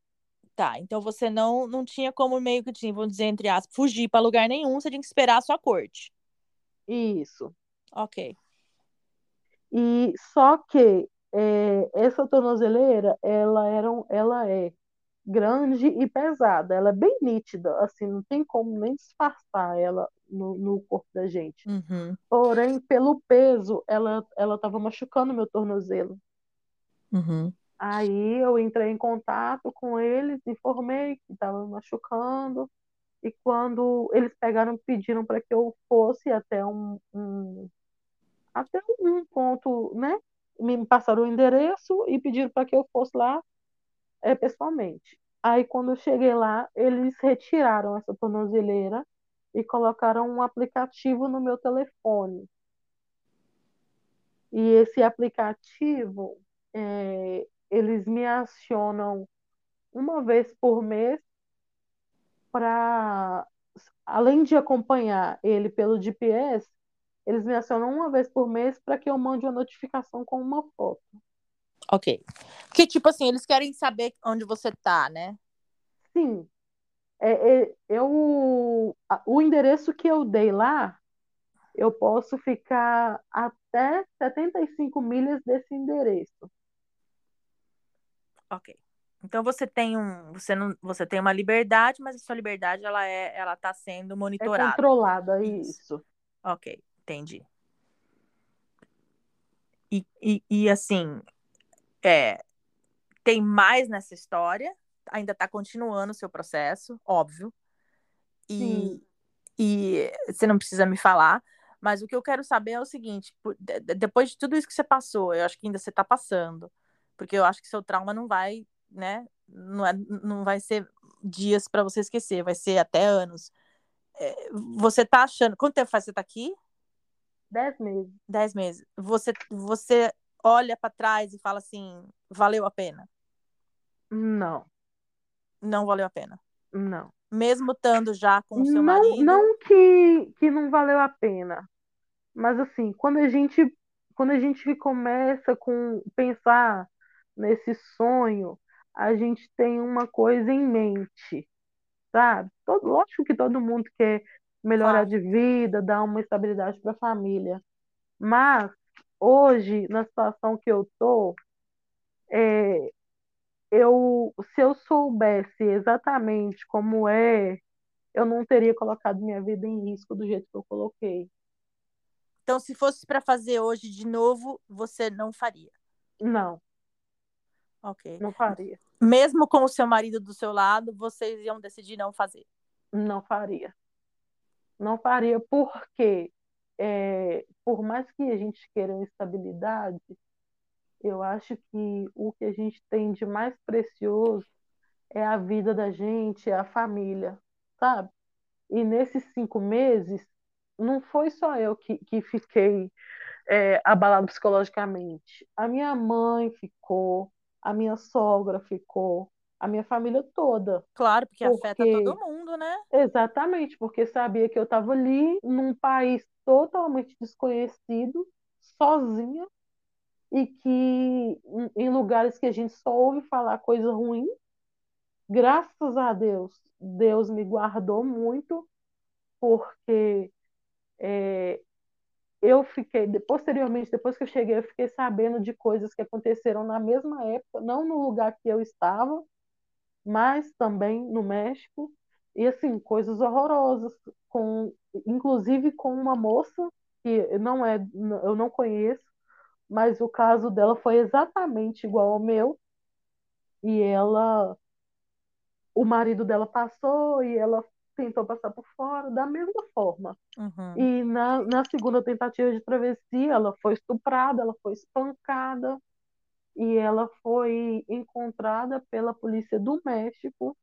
[SPEAKER 1] Então você não, não tinha como meio que, assim, vamos dizer, entre aspas, fugir para lugar nenhum, você tinha que esperar a sua corte.
[SPEAKER 2] Isso.
[SPEAKER 1] Ok.
[SPEAKER 2] E só que é, essa tornozeleira, ela, era, ela é grande e pesada. Ela é bem nítida, assim, não tem como nem disfarçar ela no, no corpo da gente.
[SPEAKER 1] Uhum.
[SPEAKER 2] Porém, pelo peso, ela ela estava machucando meu tornozelo.
[SPEAKER 1] Uhum.
[SPEAKER 2] Aí eu entrei em contato com eles, informei que estava machucando. E quando eles pegaram, pediram para que eu fosse até um, um, até um ponto, né? Me passaram o endereço e pediram para que eu fosse lá é, pessoalmente. Aí, quando eu cheguei lá, eles retiraram essa tornozeleira e colocaram um aplicativo no meu telefone. E esse aplicativo, é, eles me acionam uma vez por mês para, além de acompanhar ele pelo GPS, eles me acionam uma vez por mês para que eu mande uma notificação com uma foto.
[SPEAKER 1] Ok. Porque, tipo assim, eles querem saber onde você tá, né?
[SPEAKER 2] Sim. É, é, eu, o endereço que eu dei lá, eu posso ficar até 75 milhas desse endereço.
[SPEAKER 1] Ok. Então você tem um, você não, você tem uma liberdade, mas a sua liberdade ela é, ela está sendo monitorada.
[SPEAKER 2] É controlada, isso.
[SPEAKER 1] Ok, entendi. E, e, e assim, é, tem mais nessa história, ainda está continuando o seu processo, óbvio. E, e você não precisa me falar, Mas o que eu quero saber é o seguinte: depois de tudo isso que você passou, eu acho que ainda você está passando, porque eu acho que seu trauma não vai, né? Não, é, não vai ser dias para você esquecer, vai ser até anos. É, você tá achando. Quanto tempo faz você tá aqui?
[SPEAKER 2] Dez meses.
[SPEAKER 1] Dez meses. Você, você olha para trás e fala assim: valeu a pena?
[SPEAKER 2] Não.
[SPEAKER 1] Não valeu a pena?
[SPEAKER 2] Não.
[SPEAKER 1] Mesmo estando já com o seu
[SPEAKER 2] não,
[SPEAKER 1] marido?
[SPEAKER 2] Não que, que não valeu a pena. Mas assim, quando a gente quando a gente começa com pensar nesse sonho, a gente tem uma coisa em mente, sabe? Todo, lógico que todo mundo quer melhorar de vida, dar uma estabilidade para a família. Mas hoje, na situação que eu tô, é, eu, se eu soubesse exatamente como é, eu não teria colocado minha vida em risco do jeito que eu coloquei.
[SPEAKER 1] Então, se fosse para fazer hoje de novo, você não faria?
[SPEAKER 2] Não.
[SPEAKER 1] Ok.
[SPEAKER 2] Não faria.
[SPEAKER 1] Mesmo com o seu marido do seu lado, vocês iam decidir não fazer?
[SPEAKER 2] Não faria. Não faria porque, é, por mais que a gente queira estabilidade, eu acho que o que a gente tem de mais precioso é a vida da gente, é a família, sabe? E nesses cinco meses, não foi só eu que, que fiquei é, abalado psicologicamente. A minha mãe ficou, a minha sogra ficou, a minha família toda.
[SPEAKER 1] Claro, porque, porque afeta todo mundo, né?
[SPEAKER 2] Exatamente, porque sabia que eu estava ali num país totalmente desconhecido, sozinha, e que em lugares que a gente só ouve falar coisa ruim, graças a Deus, Deus me guardou muito, porque é, eu fiquei, posteriormente, depois que eu cheguei, eu fiquei sabendo de coisas que aconteceram na mesma época, não no lugar que eu estava, mas também no México, e assim, coisas horrorosas, com, inclusive com uma moça que não é, eu não conheço, mas o caso dela foi exatamente igual ao meu. E ela, o marido dela passou e ela tentou passar por fora da mesma forma.
[SPEAKER 1] Uhum.
[SPEAKER 2] E na, na segunda tentativa de travessia, ela foi estuprada, ela foi espancada e ela foi encontrada pela polícia do México.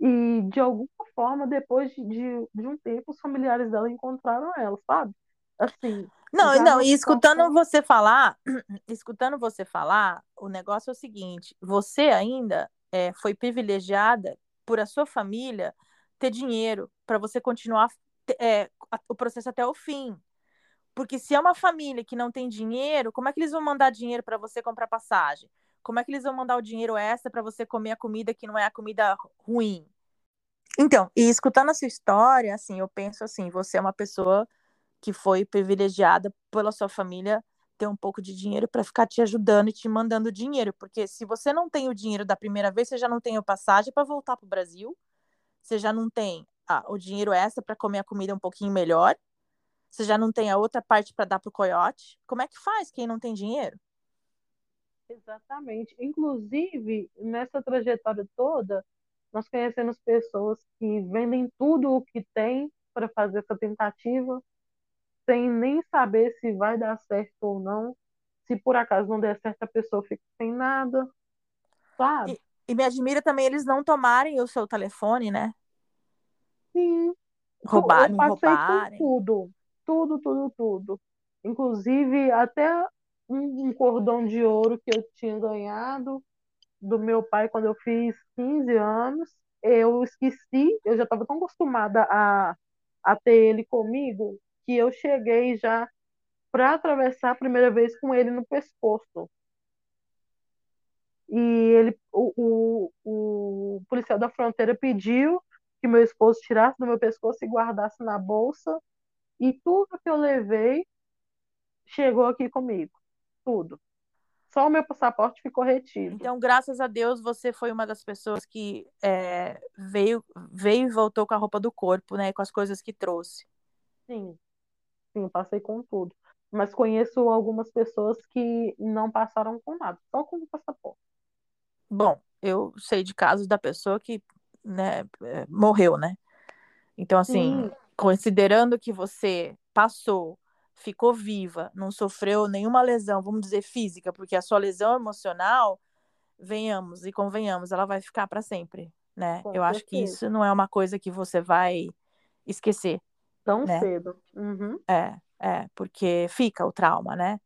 [SPEAKER 2] E de alguma forma, depois de, de, um tempo, os familiares dela encontraram ela, sabe? Assim,
[SPEAKER 1] não, não, e escutando você falar, escutando você falar, o negócio é o seguinte: você ainda é, foi privilegiada por a sua família ter dinheiro para você continuar é, o processo até o fim. Porque se é uma família que não tem dinheiro, como é que eles vão mandar dinheiro para você comprar passagem? Como é que eles vão mandar o dinheiro extra para você comer a comida que não é a comida ruim? Então, e escutando a sua história, assim, eu penso assim, você é uma pessoa que foi privilegiada pela sua família ter um pouco de dinheiro para ficar te ajudando e te mandando dinheiro, porque se você não tem o dinheiro da primeira vez, você já não tem a passagem para voltar para o Brasil, você já não tem ah, o dinheiro extra para comer a comida um pouquinho melhor, você já não tem a outra parte para dar para o coiote. Como é que faz quem não tem dinheiro?
[SPEAKER 2] Exatamente. Inclusive, nessa trajetória toda, nós conhecemos pessoas que vendem tudo o que tem para fazer essa tentativa, sem nem saber se vai dar certo ou não. Se por acaso não der certo, a pessoa fica sem nada, sabe?
[SPEAKER 1] E, me admira também eles não tomarem o seu telefone, né?
[SPEAKER 2] Sim.
[SPEAKER 1] Roubar,
[SPEAKER 2] eu passei
[SPEAKER 1] roubarem.
[SPEAKER 2] por tudo. Tudo, tudo, tudo. Inclusive, até um, um cordão de ouro que eu tinha ganhado do meu pai quando eu fiz 15 anos. Eu esqueci, eu já estava tão acostumada a, a ter ele comigo que eu cheguei já para atravessar a primeira vez com ele no pescoço. E ele, o, o, o policial da fronteira pediu que meu esposo tirasse do meu pescoço e guardasse na bolsa. E tudo que eu levei chegou aqui comigo. Tudo. Só o meu passaporte ficou retido.
[SPEAKER 1] Então, graças a Deus, você foi uma das pessoas que é, veio, veio e voltou com a roupa do corpo, né? Com as coisas que trouxe.
[SPEAKER 2] Sim. Sim, passei com tudo. Mas conheço algumas pessoas que não passaram com nada, só com o passaporte.
[SPEAKER 1] Bom, eu sei de casos da pessoa que né, é, morreu, né? Então, assim, considerando que você passou, ficou viva, não sofreu nenhuma lesão, vamos dizer física, porque a sua lesão emocional, venhamos e convenhamos, ela vai ficar para sempre, né?
[SPEAKER 2] Com
[SPEAKER 1] Eu acho que
[SPEAKER 2] certeza.
[SPEAKER 1] isso não é uma coisa que você vai esquecer,
[SPEAKER 2] Tão
[SPEAKER 1] né?
[SPEAKER 2] cedo. Uhum.
[SPEAKER 1] É, é, porque fica o trauma, né?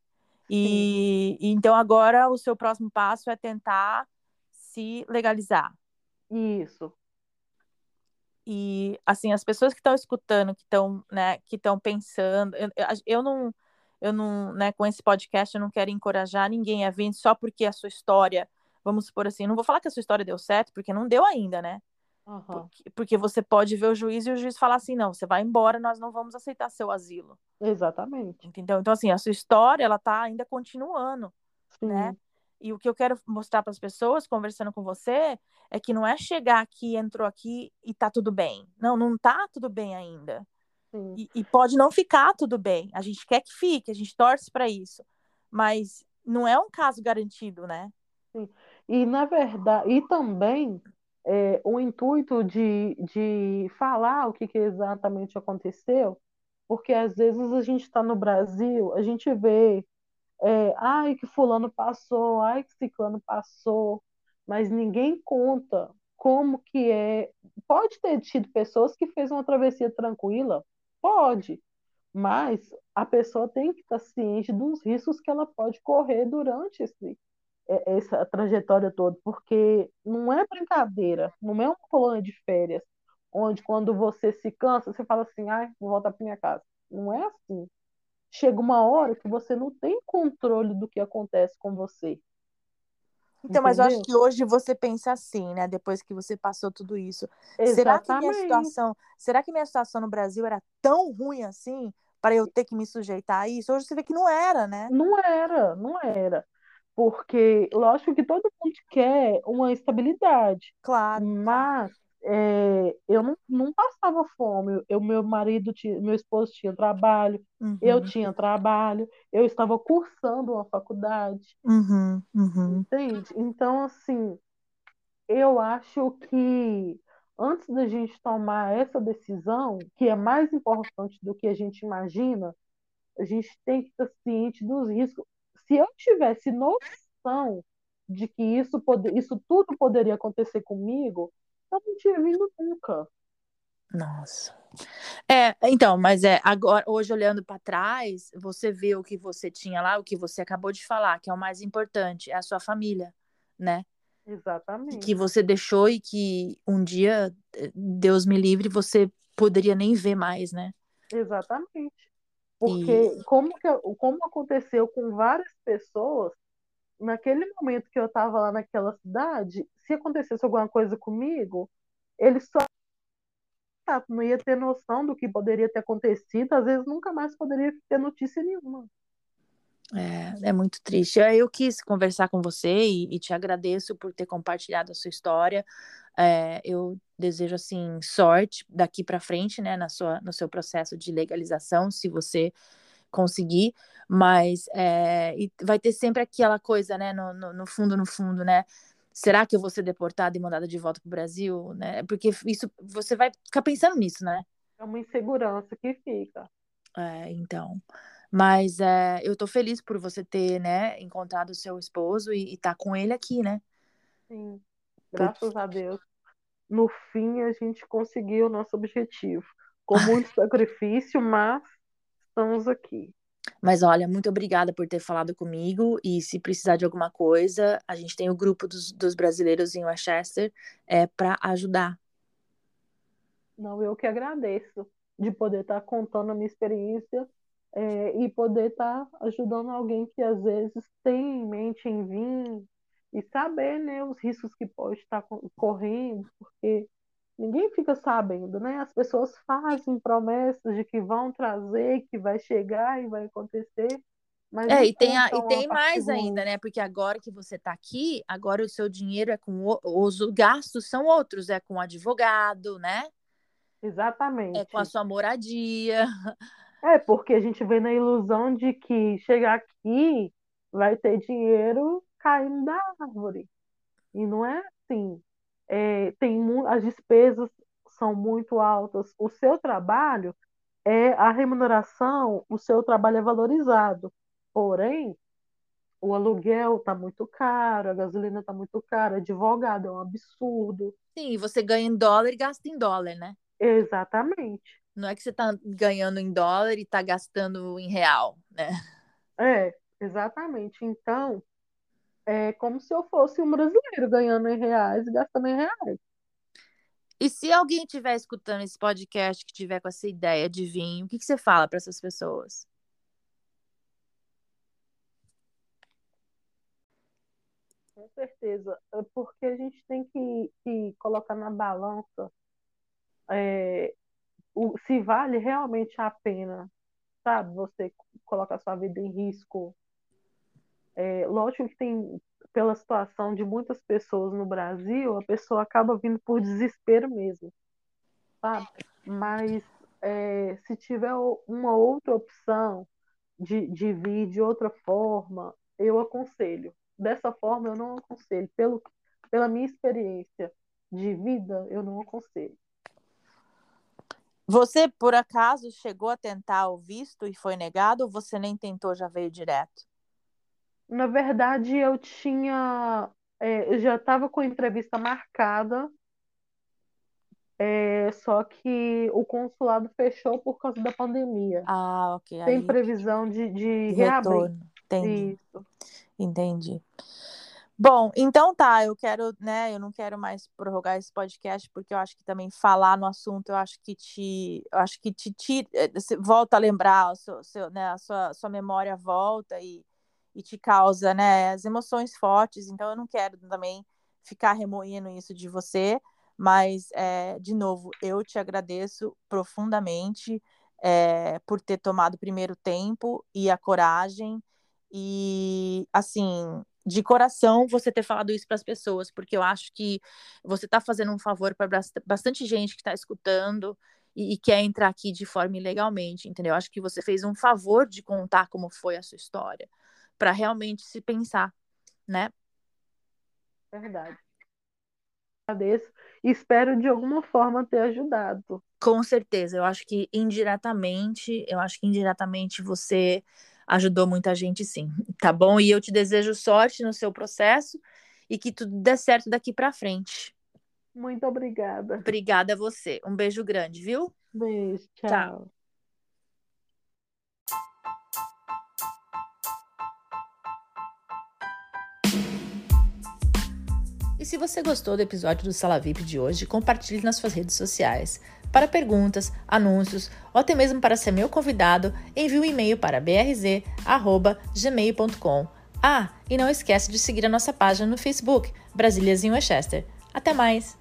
[SPEAKER 1] E, e então agora o seu próximo passo é tentar se legalizar.
[SPEAKER 2] Isso.
[SPEAKER 1] E assim, as pessoas que estão escutando, que estão, né, que estão pensando, eu, eu- não, eu não, né, com esse podcast eu não quero encorajar ninguém a vir só porque a sua história, vamos supor assim, não vou falar que a sua história deu certo, porque não deu ainda, né?
[SPEAKER 2] Aham.
[SPEAKER 1] Porque, porque você pode ver o juiz e o juiz falar assim, não, você vai embora, nós não vamos aceitar seu asilo,
[SPEAKER 2] Exatamente.
[SPEAKER 1] entendeu? Então assim, a sua história, ela tá ainda continuando, né?
[SPEAKER 2] Sim.
[SPEAKER 1] E o que eu quero mostrar para as pessoas, conversando com você, é que não é chegar aqui, entrou aqui e tá tudo bem. Não, não tá tudo bem ainda.
[SPEAKER 2] Sim.
[SPEAKER 1] E, e pode não ficar tudo bem. A gente quer que fique, a gente torce para isso. Mas não é um caso garantido, né?
[SPEAKER 2] E na verdade, e também é, o intuito de, de falar o que, que exatamente aconteceu, porque às vezes a gente está no Brasil, a gente vê, é, ai que fulano passou, ai que ciclano passou, mas ninguém conta como que é. Pode ter tido pessoas que fez uma travessia tranquila, pode, mas a pessoa tem que estar ciente dos riscos que ela pode correr durante esse, é- essa trajetória toda, porque não é brincadeira, não é uma colônia de férias, onde quando você se cansa, você fala assim, ai, vou voltar para minha casa. Não é assim. Chega uma hora que você não tem controle do que acontece com você,
[SPEAKER 1] Então, mas eu acho
[SPEAKER 2] entendeu?
[SPEAKER 1] que hoje você pensa assim, né? Depois que você passou tudo isso. Será que minha
[SPEAKER 2] Exatamente.
[SPEAKER 1] situação, será que minha situação no Brasil era tão ruim assim para eu ter que me sujeitar a isso? Hoje você vê que não era, né?
[SPEAKER 2] Não era, não era. Porque, lógico que todo mundo quer uma estabilidade,
[SPEAKER 1] Claro,
[SPEAKER 2] mas é, eu não, não passava fome. Eu, meu marido, tinha, meu esposo tinha trabalho, eu
[SPEAKER 1] Uhum,
[SPEAKER 2] tinha trabalho, eu estava cursando uma faculdade,
[SPEAKER 1] uhum, uhum.
[SPEAKER 2] entende? Então, assim, eu acho que antes da gente tomar essa decisão, que é mais importante do que a gente imagina, a gente tem que estar ciente dos riscos. Se eu tivesse noção de que isso, pode, isso tudo poderia acontecer comigo, eu não tinha vindo nunca.
[SPEAKER 1] Nossa. É, então, mas é agora, hoje olhando para trás, você vê o que você tinha lá, o que você acabou de falar, que é o mais importante, é a sua família, né?
[SPEAKER 2] Exatamente.
[SPEAKER 1] que você deixou e que um dia, eh, Deus me livre, você poderia nem ver mais, né?
[SPEAKER 2] Exatamente.
[SPEAKER 1] E
[SPEAKER 2] Porque como, que, como aconteceu com várias pessoas, naquele momento que eu estava lá naquela cidade, se acontecesse alguma coisa comigo, eles só não ia ter noção do que poderia ter acontecido, às vezes nunca mais poderia ter notícia nenhuma.
[SPEAKER 1] é, é muito triste. Eu, eu quis conversar com você e, e te agradeço por ter compartilhado a sua história. É, eu desejo assim sorte daqui para frente, né, na sua, no seu processo de legalização, se você conseguir, mas é, vai ter sempre aquela coisa, né, no, no, no fundo, no fundo, né? Será que eu vou ser deportada e mandada de volta para o Brasil, né? Porque isso você vai ficar pensando nisso, né?
[SPEAKER 2] É uma insegurança que fica.
[SPEAKER 1] É, então, mas é, eu tô feliz por você ter, né, encontrado o seu esposo e, e tá com ele aqui, né?
[SPEAKER 2] Sim, graças a Deus. No fim, a gente conseguiu o nosso objetivo. Com muito sacrifício, mas estamos aqui.
[SPEAKER 1] Mas olha, muito obrigada por ter falado comigo. E se precisar de alguma coisa, a gente tem o grupo dos, dos brasileiros em Westchester é, para ajudar.
[SPEAKER 2] Não, eu que agradeço de poder estar contando a minha experiência é, e poder estar ajudando alguém que às vezes tem em mente em vir e saber, né, os riscos que pode estar co- correndo, porque ninguém fica sabendo, né? As pessoas fazem promessas de que vão trazer, que vai chegar e vai acontecer, mas
[SPEAKER 1] É, e tem, a, e tem mais ainda, né? Porque agora que você tá aqui, agora o seu dinheiro é com o- os gastos são outros, é com advogado, né? É com a
[SPEAKER 2] Exatamente.
[SPEAKER 1] sua moradia.
[SPEAKER 2] É, porque a gente vem na ilusão de que chegar aqui vai ter dinheiro caindo da árvore. E não é assim. É, tem as despesas são muito altas, o seu trabalho é a remuneração, o seu trabalho é valorizado. Porém, o aluguel está muito caro, a gasolina está muito cara, advogado é um absurdo.
[SPEAKER 1] Sim, você ganha em dólar e gasta em dólar, né?
[SPEAKER 2] Exatamente.
[SPEAKER 1] Não é que você está ganhando em dólar e está gastando em real, né?
[SPEAKER 2] É, exatamente. Então, é como se eu fosse um brasileiro ganhando em reais e gastando em reais.
[SPEAKER 1] E se alguém estiver escutando esse podcast que tiver com essa ideia de vinho, o que, que você fala para essas pessoas?
[SPEAKER 2] Com certeza, é porque a gente tem que, que colocar na balança é, o, se vale realmente a pena, sabe? Você colocar sua vida em risco. É, lógico que tem, pela situação de muitas pessoas no Brasil, a pessoa acaba vindo por desespero mesmo, sabe? Mas é, se tiver uma outra opção de, de vir de outra forma, eu aconselho. Dessa forma, eu não aconselho. Pelo, pela minha experiência de vida, eu não aconselho.
[SPEAKER 1] Você, por acaso, chegou a tentar o visto e foi negado ou você nem tentou, já veio direto?
[SPEAKER 2] Na verdade, eu tinha. É, eu já estava com a entrevista marcada, é, só que o consulado fechou por causa da pandemia.
[SPEAKER 1] Ah, ok.
[SPEAKER 2] Tem
[SPEAKER 1] Aí,
[SPEAKER 2] previsão de, de
[SPEAKER 1] retorno.
[SPEAKER 2] reabrir.
[SPEAKER 1] Entendi.
[SPEAKER 2] Isso.
[SPEAKER 1] Entendi. Bom, então tá, eu quero, né, eu não quero mais prorrogar esse podcast porque eu acho que também falar no assunto, eu acho que te, eu acho que te tira, eh, volta a lembrar, o seu, seu, né, a sua, sua memória volta e, e te causa, né, as emoções fortes, então eu não quero também ficar remoendo isso de você, mas, é, de novo, eu te agradeço profundamente é, por ter tomado o primeiro tempo e a coragem. E, assim, de coração você ter falado isso para as pessoas, porque eu acho que você está fazendo um favor para bastante gente que está escutando e, e, quer entrar aqui de forma ilegalmente, entendeu? Eu acho que você fez um favor de contar como foi a sua história, para realmente se pensar, né?
[SPEAKER 2] Verdade. Agradeço e espero de alguma forma ter ajudado.
[SPEAKER 1] Com certeza, eu acho que indiretamente, eu acho que indiretamente você ajudou muita gente sim, tá bom? E eu te desejo sorte no seu processo e que tudo dê certo daqui para frente.
[SPEAKER 2] Muito obrigada.
[SPEAKER 1] Obrigada a você. Um beijo grande, viu?
[SPEAKER 2] Beijo, tchau. tchau.
[SPEAKER 1] E se você gostou do episódio do Sala VIP de hoje, compartilhe nas suas redes sociais. Para perguntas, anúncios ou até mesmo para ser meu convidado, envie um e-mail para brz@gmail.com. Ah, e não esquece de seguir a nossa página no Facebook, Brasílias em Westchester. Até mais!